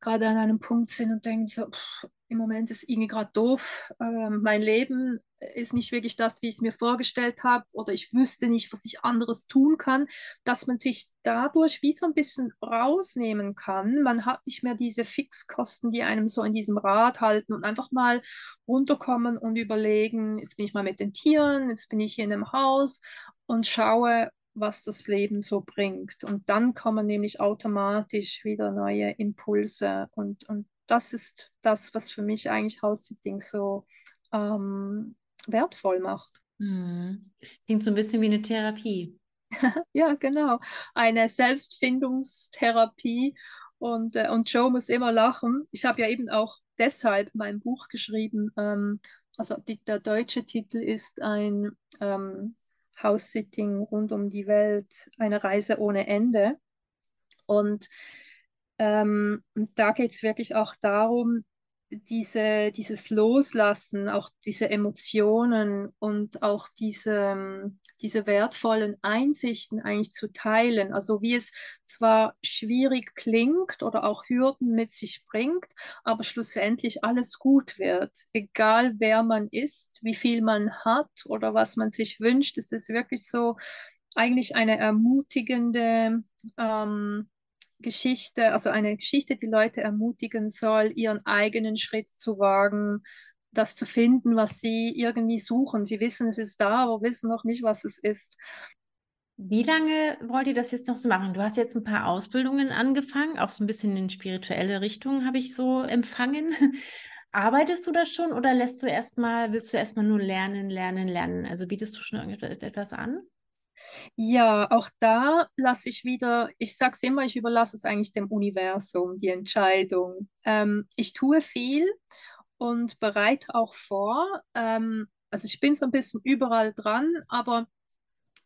gerade an einem Punkt sind und denken so, pff, im Moment ist irgendwie gerade doof, ähm, mein Leben ist nicht wirklich das, wie ich es mir vorgestellt habe oder ich wüsste nicht, was ich anderes tun kann, dass man sich dadurch wie so ein bisschen rausnehmen kann. Man hat nicht mehr diese Fixkosten, die einem so in diesem Rad halten und einfach mal runterkommen und überlegen, jetzt bin ich mal mit den Tieren, jetzt bin ich hier in einem Haus und schaue, was das Leben so bringt. Und dann kommen nämlich automatisch wieder neue Impulse. Und, und das ist das, was für mich eigentlich House-Sitting so ähm, wertvoll macht. Hm. Klingt so ein bisschen wie eine Therapie. ja, genau. Eine Selbstfindungstherapie. Und, äh, und Joe muss immer lachen. Ich habe ja eben auch deshalb mein Buch geschrieben. Ähm, also die, der deutsche Titel ist ein ähm, House-Sitting rund um die Welt, eine Reise ohne Ende. Und ähm, da geht es wirklich auch darum, diese, dieses Loslassen, auch diese Emotionen und auch diese, diese wertvollen Einsichten eigentlich zu teilen. Also wie es zwar schwierig klingt oder auch Hürden mit sich bringt, aber schlussendlich alles gut wird, egal wer man ist, wie viel man hat oder was man sich wünscht. Es ist wirklich so eigentlich eine ermutigende ähm, Geschichte, also eine Geschichte, die Leute ermutigen soll, ihren eigenen Schritt zu wagen, das zu finden, was sie irgendwie suchen. Sie wissen, es ist da, aber wissen noch nicht, was es ist. Wie lange wollt ihr das jetzt noch so machen? Du hast jetzt ein paar Ausbildungen angefangen, auch so ein bisschen in spirituelle Richtung habe ich so empfangen. Arbeitest du das schon oder lässt du erstmal, willst du erstmal nur lernen, lernen, lernen? Also bietest du schon irgendetwas an? Ja, auch da lasse ich wieder, ich sage es immer, ich überlasse es eigentlich dem Universum, die Entscheidung. Ähm, ich tue viel und bereite auch vor. Ähm, also ich bin so ein bisschen überall dran, aber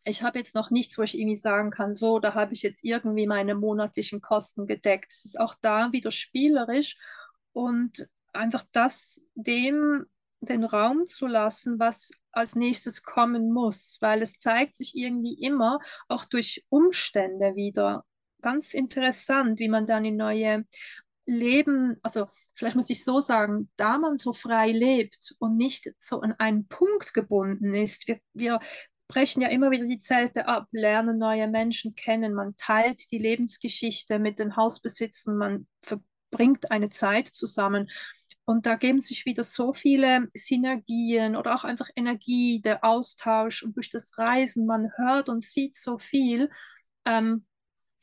ich habe jetzt noch nichts, wo ich irgendwie sagen kann, so, da habe ich jetzt irgendwie meine monatlichen Kosten gedeckt. Es ist auch da wieder spielerisch und einfach das dem den Raum zu lassen, was als nächstes kommen muss, weil es zeigt sich irgendwie immer auch durch Umstände wieder. Ganz interessant, wie man dann in neue Leben, also vielleicht muss ich so sagen, da man so frei lebt und nicht so an einen Punkt gebunden ist, wir, wir brechen ja immer wieder die Zelte ab, lernen neue Menschen kennen, man teilt die Lebensgeschichte mit den Hausbesitzern, man verbringt eine Zeit zusammen. Und da geben sich wieder so viele Synergien oder auch einfach Energie, der Austausch und durch das Reisen, man hört und sieht so viel. Ähm,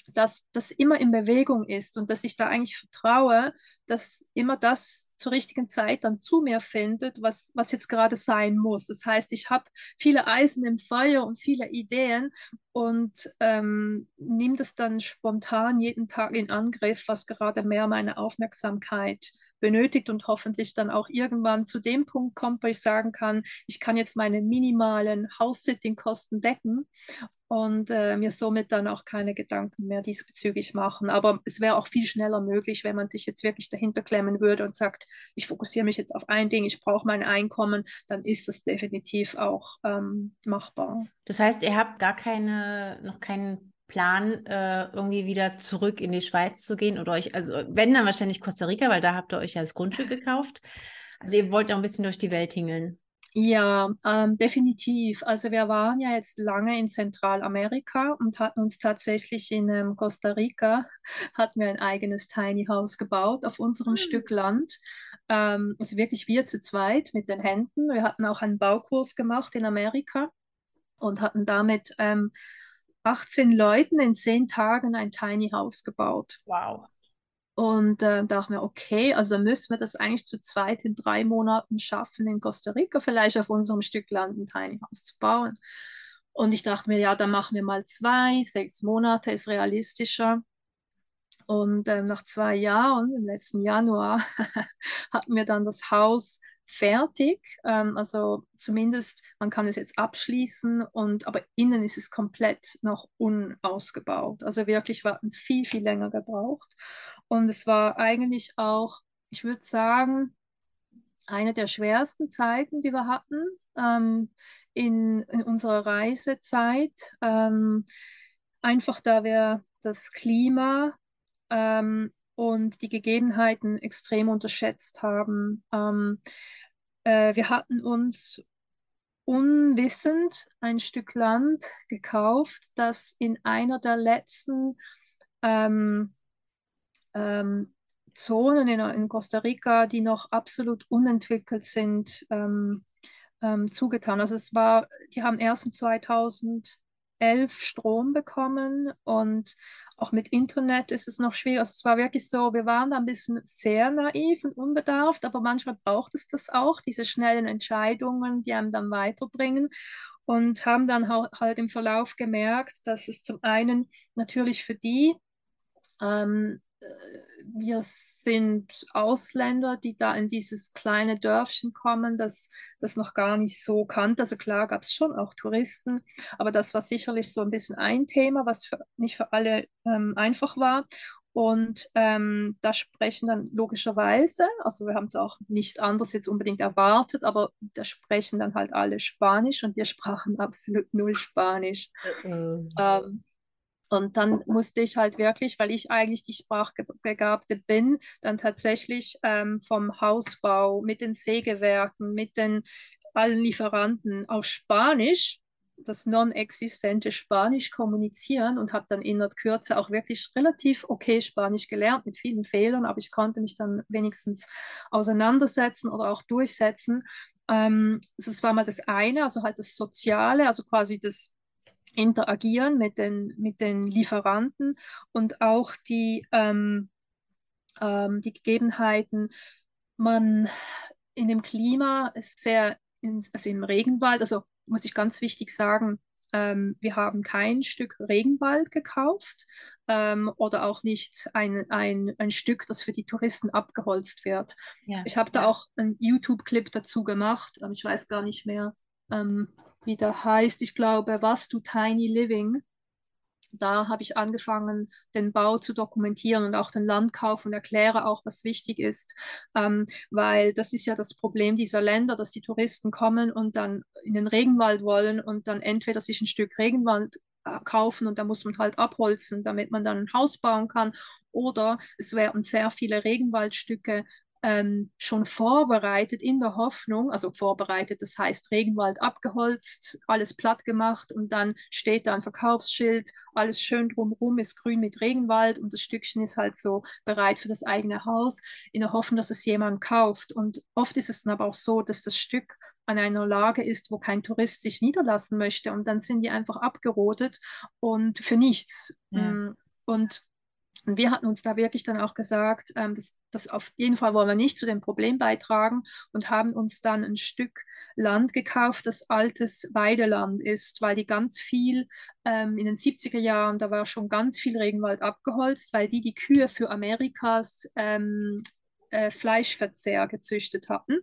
dass das immer in Bewegung ist und dass ich da eigentlich vertraue, dass immer das zur richtigen Zeit dann zu mir findet, was, was jetzt gerade sein muss. Das heißt, ich habe viele Eisen im Feuer und viele Ideen und ähm, nehme das dann spontan jeden Tag in Angriff, was gerade mehr meine Aufmerksamkeit benötigt und hoffentlich dann auch irgendwann zu dem Punkt kommt, wo ich sagen kann, ich kann jetzt meine minimalen House-Sitting-Kosten decken und äh, mir somit dann auch keine Gedanken mehr diesbezüglich machen. Aber es wäre auch viel schneller möglich, wenn man sich jetzt wirklich dahinter klemmen würde und sagt, ich fokussiere mich jetzt auf ein Ding, ich brauche mein Einkommen, dann ist das definitiv auch ähm, machbar. Das heißt, ihr habt gar keine, noch keinen Plan, äh, irgendwie wieder zurück in die Schweiz zu gehen oder euch, also wenn dann wahrscheinlich Costa Rica, weil da habt ihr euch ja das Grundstück gekauft. Also ihr wollt auch ein bisschen durch die Welt tingeln. Ja, ähm, definitiv. Also wir waren ja jetzt lange in Zentralamerika und hatten uns tatsächlich in ähm, Costa Rica, hatten wir ein eigenes Tiny House gebaut auf unserem mhm. Stück Land. Ähm, also wirklich wir zu zweit mit den Händen. Wir hatten auch einen Baukurs gemacht in Amerika und hatten damit ähm, 18 Leuten in 10 Tagen ein Tiny House gebaut. Wow. Und äh, dachte mir, okay, also müssen wir das eigentlich zu zweit in drei Monaten schaffen, in Costa Rica vielleicht auf unserem Stück Land ein Tiny House zu bauen. Und ich dachte mir, ja, dann machen wir mal zwei, sechs Monate ist realistischer. Und ähm, nach zwei Jahren, im letzten Januar, hatten wir dann das Haus fertig. Ähm, also zumindest, man kann es jetzt abschließen, und, aber innen ist es komplett noch unausgebaut. Also wirklich war viel, viel länger gebraucht. Und es war eigentlich auch, ich würde sagen, eine der schwersten Zeiten, die wir hatten ähm, in, in, unserer Reisezeit. Ähm, einfach da wir das Klima ähm, und die Gegebenheiten extrem unterschätzt haben. Ähm, äh, wir hatten uns unwissend ein Stück Land gekauft, das in einer der letzten ähm, ähm, Zonen in, in, Costa Rica, die noch absolut unentwickelt sind, ähm, ähm zugetan. Also es war, die haben erst in 2000 elf Strom bekommen und auch mit Internet ist es noch schwierig. Also es war wirklich so, wir waren da ein bisschen sehr naiv und unbedarft, aber manchmal braucht es das auch, diese schnellen Entscheidungen, die einem dann weiterbringen und haben dann halt im Verlauf gemerkt, dass es zum einen natürlich für die ähm, wir sind Ausländer, die da in dieses kleine Dörfchen kommen, das das noch gar nicht so kannte. Also klar gab es schon auch Touristen, aber das war sicherlich so ein bisschen ein Thema, was für, nicht für alle ähm, einfach war. Und ähm, da sprechen dann logischerweise, also wir haben es auch nicht anders jetzt unbedingt erwartet, aber da sprechen dann halt alle Spanisch und wir sprachen absolut null Spanisch. Uh -uh. Ähm, und dann musste ich halt wirklich, weil ich eigentlich die Sprachbegabte bin, dann tatsächlich ähm, vom Hausbau mit den Sägewerken, mit den allen Lieferanten auf Spanisch, das non-existente Spanisch kommunizieren und habe dann in der Kürze auch wirklich relativ okay Spanisch gelernt mit vielen Fehlern, aber ich konnte mich dann wenigstens auseinandersetzen oder auch durchsetzen. Ähm, das war mal das eine, also halt das Soziale, also quasi das interagieren mit den, mit den Lieferanten und auch die, ähm, ähm, die Gegebenheiten. Man in dem Klima ist sehr, in, also im Regenwald, also muss ich ganz wichtig sagen, ähm, wir haben kein Stück Regenwald gekauft ähm, oder auch nicht ein, ein, ein Stück, das für die Touristen abgeholzt wird. Ja, ich habe ja. da auch einen YouTube-Clip dazu gemacht, aber ich weiß gar nicht mehr, ähm, wie der heißt, ich glaube, was du Tiny Living. Da habe ich angefangen, den Bau zu dokumentieren und auch den Landkauf und erkläre auch, was wichtig ist, ähm, weil das ist ja das Problem dieser Länder, dass die Touristen kommen und dann in den Regenwald wollen und dann entweder sich ein Stück Regenwald äh, kaufen und da muss man halt abholzen, damit man dann ein Haus bauen kann. Oder es werden sehr viele Regenwaldstücke ähm, schon vorbereitet in der Hoffnung, also vorbereitet, das heißt Regenwald abgeholzt, alles platt gemacht und dann steht da ein Verkaufsschild, alles schön drumherum ist grün mit Regenwald und das Stückchen ist halt so bereit für das eigene Haus, in der Hoffnung, dass es jemand kauft. Und oft ist es dann aber auch so, dass das Stück an einer Lage ist, wo kein Tourist sich niederlassen möchte und dann sind die einfach abgerodet und für nichts. Ja. Mm, und und wir hatten uns da wirklich dann auch gesagt, ähm, dass, dass auf jeden Fall wollen wir nicht zu dem Problem beitragen und haben uns dann ein Stück Land gekauft, das altes Weideland ist, weil die ganz viel ähm, in den 70er Jahren, da war schon ganz viel Regenwald abgeholzt, weil die die Kühe für Amerikas ähm, äh, Fleischverzehr gezüchtet hatten.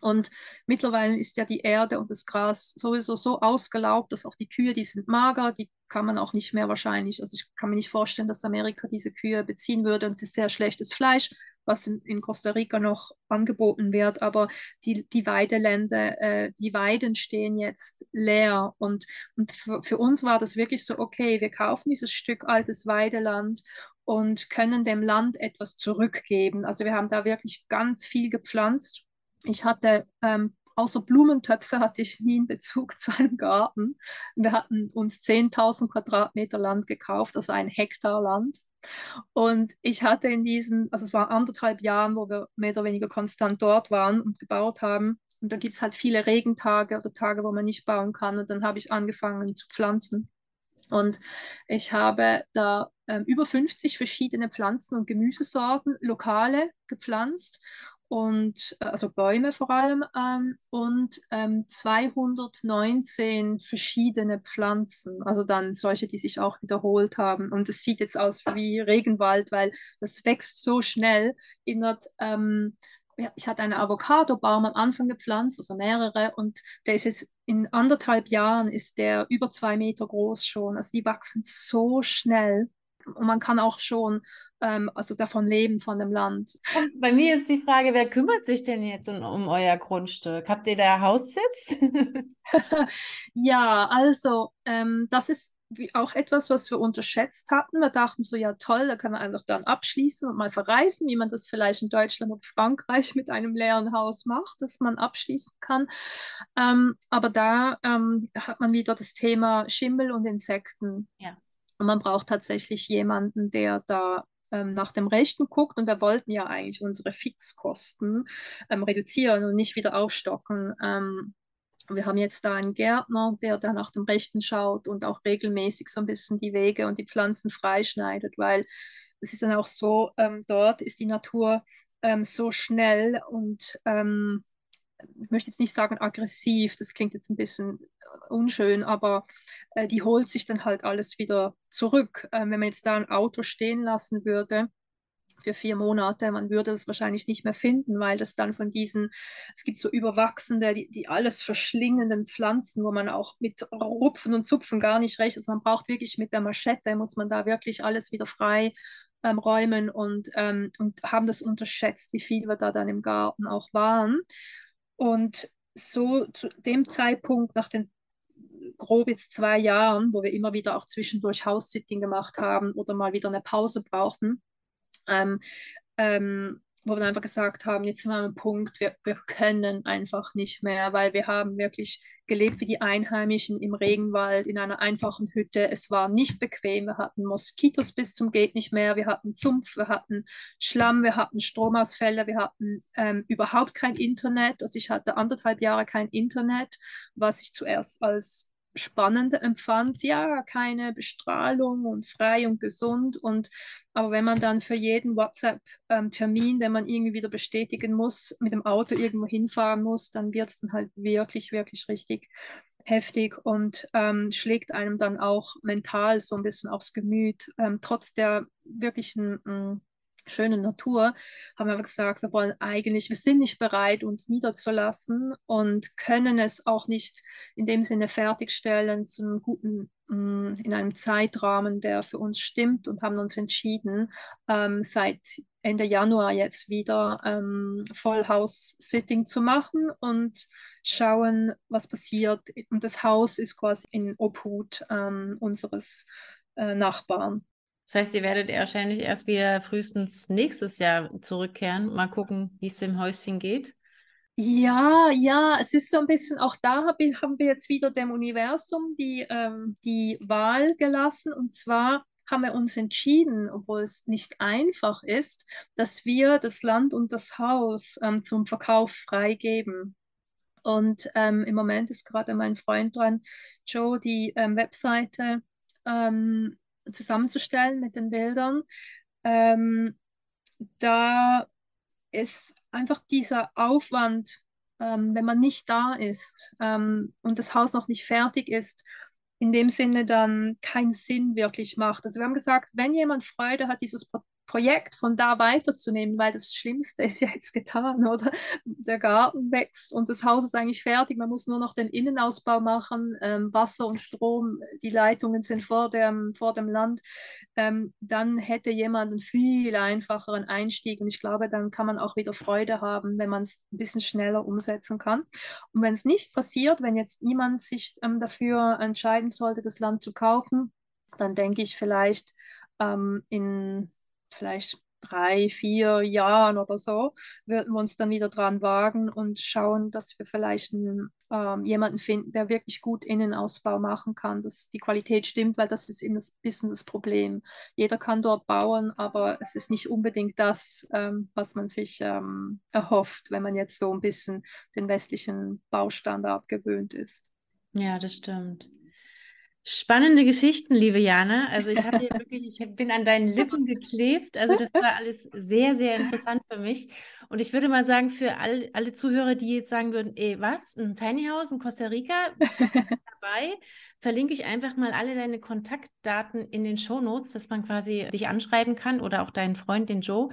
Und mittlerweile ist ja die Erde und das Gras sowieso so ausgelaugt, dass auch die Kühe, die sind mager, die kann man auch nicht mehr wahrscheinlich, also ich kann mir nicht vorstellen, dass Amerika diese Kühe beziehen würde und es ist sehr schlechtes Fleisch, was in, in Costa Rica noch angeboten wird, aber die, die Weideländer, äh, die Weiden stehen jetzt leer. Und, und für, für uns war das wirklich so, okay, wir kaufen dieses Stück altes Weideland und können dem Land etwas zurückgeben. Also wir haben da wirklich ganz viel gepflanzt ich hatte ähm, außer Blumentöpfe hatte ich nie einen Bezug zu einem Garten. Wir hatten uns 10.000 Quadratmeter Land gekauft, also ein Hektar Land. Und ich hatte in diesen, also es waren anderthalb Jahren, wo wir mehr oder weniger konstant dort waren und gebaut haben. Und da gibt es halt viele Regentage oder Tage, wo man nicht bauen kann. Und dann habe ich angefangen zu pflanzen. Und ich habe da ähm, über 50 verschiedene Pflanzen und Gemüsesorten, lokale, gepflanzt und äh, also Bäume vor allem ähm, und ähm, 219 verschiedene Pflanzen, also dann solche, die sich auch wiederholt haben. Und es sieht jetzt aus wie Regenwald, weil das wächst so schnell. Innerhalb, ähm, ich hatte einen Avocado-Baum am Anfang gepflanzt, also mehrere, und der ist jetzt in anderthalb Jahren ist der über zwei Meter groß schon. Also die wachsen so schnell und man kann auch schon ähm, also davon leben, von dem Land. Und bei mir ist die Frage, wer kümmert sich denn jetzt um, um euer Grundstück? Habt ihr da Haussitz? ja, also ähm, das ist auch etwas, was wir unterschätzt hatten. Wir dachten so, ja toll, da können wir einfach dann abschließen und mal verreisen, wie man das vielleicht in Deutschland und Frankreich mit einem leeren Haus macht, dass man abschließen kann. Ähm, aber da ähm, hat man wieder das Thema Schimmel und Insekten. Ja. Und man braucht tatsächlich jemanden, der da ähm, nach dem Rechten guckt. Und wir wollten ja eigentlich unsere Fixkosten ähm, reduzieren und nicht wieder aufstocken. Ähm, Wir haben jetzt da einen Gärtner, der da nach dem Rechten schaut und auch regelmäßig so ein bisschen die Wege und die Pflanzen freischneidet, weil es ist dann auch so, ähm, dort ist die Natur ähm, so schnell und ähm, ich möchte jetzt nicht sagen aggressiv, das klingt jetzt ein bisschen unschön, aber äh, die holt sich dann halt alles wieder zurück. Äh, wenn man jetzt da ein Auto stehen lassen würde, für vier Monate. Man würde es wahrscheinlich nicht mehr finden, weil das dann von diesen, es gibt so überwachsende, die, die alles verschlingenden Pflanzen, wo man auch mit Rupfen und Zupfen gar nicht recht, also man braucht wirklich mit der Maschette, muss man da wirklich alles wieder frei ähm, räumen und, ähm, und haben das unterschätzt, wie viel wir da dann im Garten auch waren. Und so zu dem Zeitpunkt, nach den grob jetzt zwei Jahren, wo wir immer wieder auch zwischendurch House-Sitting gemacht haben oder mal wieder eine Pause brauchten, ähm, ähm, wo wir einfach gesagt haben, jetzt sind wir am Punkt, wir, wir können einfach nicht mehr, weil wir haben wirklich gelebt wie die Einheimischen im Regenwald in einer einfachen Hütte. Es war nicht bequem, wir hatten Moskitos bis zum geht nicht mehr, wir hatten Zumpf, wir hatten Schlamm, wir hatten Stromausfälle, wir hatten ähm, überhaupt kein Internet. Also ich hatte anderthalb Jahre kein Internet, was ich zuerst als spannend empfand, ja, keine Bestrahlung und frei und gesund. Und aber wenn man dann für jeden WhatsApp-Termin, ähm, den man irgendwie wieder bestätigen muss, mit dem Auto irgendwo hinfahren muss, dann wird es dann halt wirklich, wirklich richtig heftig und ähm, schlägt einem dann auch mental so ein bisschen aufs Gemüt, ähm, trotz der wirklichen mm, schönen Natur, haben wir gesagt, wir wollen eigentlich, wir sind nicht bereit, uns niederzulassen und können es auch nicht in dem Sinne fertigstellen zu einem guten, mm, in einem Zeitrahmen, der für uns stimmt und haben uns entschieden, ähm, seit Ende Januar jetzt wieder ähm, Vollhouse-Sitting zu machen und schauen, was passiert. Und das Haus ist quasi in Obhut ähm, unseres äh, Nachbarn. Das heißt, ihr werdet wahrscheinlich erst wieder frühestens nächstes Jahr zurückkehren. Mal gucken, wie es dem Häuschen geht. Ja, ja, es ist so ein bisschen, auch da haben wir jetzt wieder dem Universum die, ähm, die Wahl gelassen. Und zwar haben wir uns entschieden, obwohl es nicht einfach ist, dass wir das Land und das Haus ähm, zum Verkauf freigeben. Und ähm, im Moment ist gerade mein Freund dran, Joe, die ähm, Webseite ähm, zusammenzustellen mit den Bildern. Ähm, da ist einfach dieser Aufwand, ähm, wenn man nicht da ist ähm, und das Haus noch nicht fertig ist, in dem Sinne dann keinen Sinn wirklich macht. Also wir haben gesagt, wenn jemand Freude hat, dieses Projekt von da weiterzunehmen, weil das Schlimmste ist ja jetzt getan, oder? Der Garten wächst und das Haus ist eigentlich fertig. Man muss nur noch den Innenausbau machen, ähm, Wasser und Strom, die Leitungen sind vor dem, vor dem Land. Ähm, dann hätte jemand einen viel einfacheren Einstieg und ich glaube, dann kann man auch wieder Freude haben, wenn man es ein bisschen schneller umsetzen kann. Und wenn es nicht passiert, wenn jetzt niemand sich ähm, dafür entscheiden sollte, das Land zu kaufen, dann denke ich vielleicht ähm, in vielleicht drei, vier Jahren oder so, würden wir uns dann wieder dran wagen und schauen, dass wir vielleicht einen, ähm, jemanden finden, der wirklich gut Innenausbau machen kann, dass die Qualität stimmt, weil das ist immer ein bisschen das Problem. Jeder kann dort bauen, aber es ist nicht unbedingt das, ähm, was man sich ähm, erhofft, wenn man jetzt so ein bisschen den westlichen Baustandard gewöhnt ist. Ja, das stimmt. Spannende Geschichten, liebe Jana. Also ich habe hier wirklich, ich bin an deinen Lippen geklebt. Also das war alles sehr, sehr interessant für mich. Und ich würde mal sagen, für all, alle Zuhörer, die jetzt sagen würden, ey, was, ein Tiny House in Costa Rica dabei, verlinke ich einfach mal alle deine Kontaktdaten in den Show Notes, dass man quasi dich anschreiben kann oder auch deinen Freund, den Joe.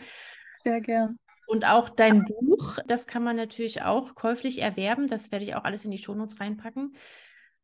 Sehr gern. Und auch dein Buch, das kann man natürlich auch käuflich erwerben. Das werde ich auch alles in die Show Notes reinpacken.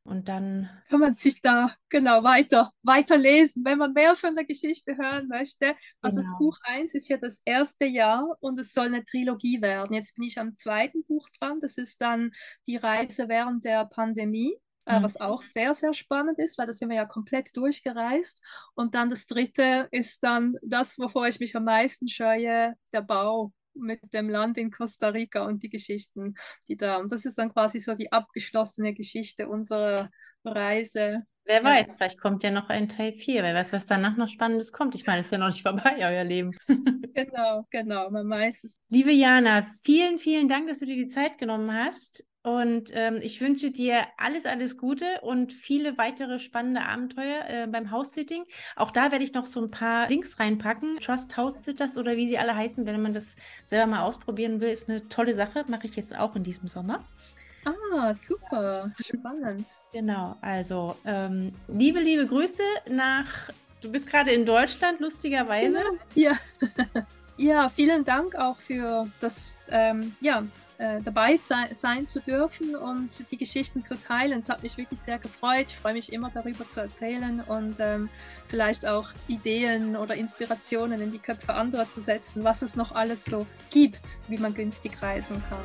Und dann kann man sich da genau weiter, weiter lesen, wenn man mehr von der Geschichte hören möchte. Also genau. das Buch 1 ist ja das erste Jahr und es soll eine Trilogie werden. Jetzt bin ich am zweiten Buch dran. Das ist dann die Reise während der Pandemie. Äh, mhm. Was auch sehr, sehr spannend ist, weil da sind wir ja komplett durchgereist. Und dann das dritte ist dann das, wovor ich mich am meisten scheue, der Bau mit dem Land in Costa Rica und die Geschichten, die da. Und das ist dann quasi so die abgeschlossene Geschichte unserer Reise. Wer weiß, vielleicht kommt ja noch ein Teil 4. Wer weiß, was danach noch Spannendes kommt. Ich meine, es ist ja noch nicht vorbei, euer Leben. genau, genau, man weiß es. Liebe Jana, vielen, vielen Dank, dass du dir die Zeit genommen hast. Und ähm, ich wünsche dir alles, alles Gute und viele weitere spannende Abenteuer äh, beim House-Sitting. Auch da werde ich noch so ein paar Links reinpacken. Trust House Sitters oder wie sie alle heißen, wenn man das selber mal ausprobieren will, ist eine tolle Sache. Mache ich jetzt auch in diesem Sommer. Ah, super, spannend. Genau, also ähm, liebe, liebe Grüße nach, du bist gerade in Deutschland, lustigerweise. Ja, ja vielen Dank auch für das, ähm, ja, äh, dabei sein, zu dürfen und die Geschichten zu teilen. Es hat mich wirklich sehr gefreut. Ich freue mich immer darüber zu erzählen und ähm, vielleicht auch Ideen oder Inspirationen in die Köpfe anderer zu setzen, was es noch alles so gibt, wie man günstig reisen kann.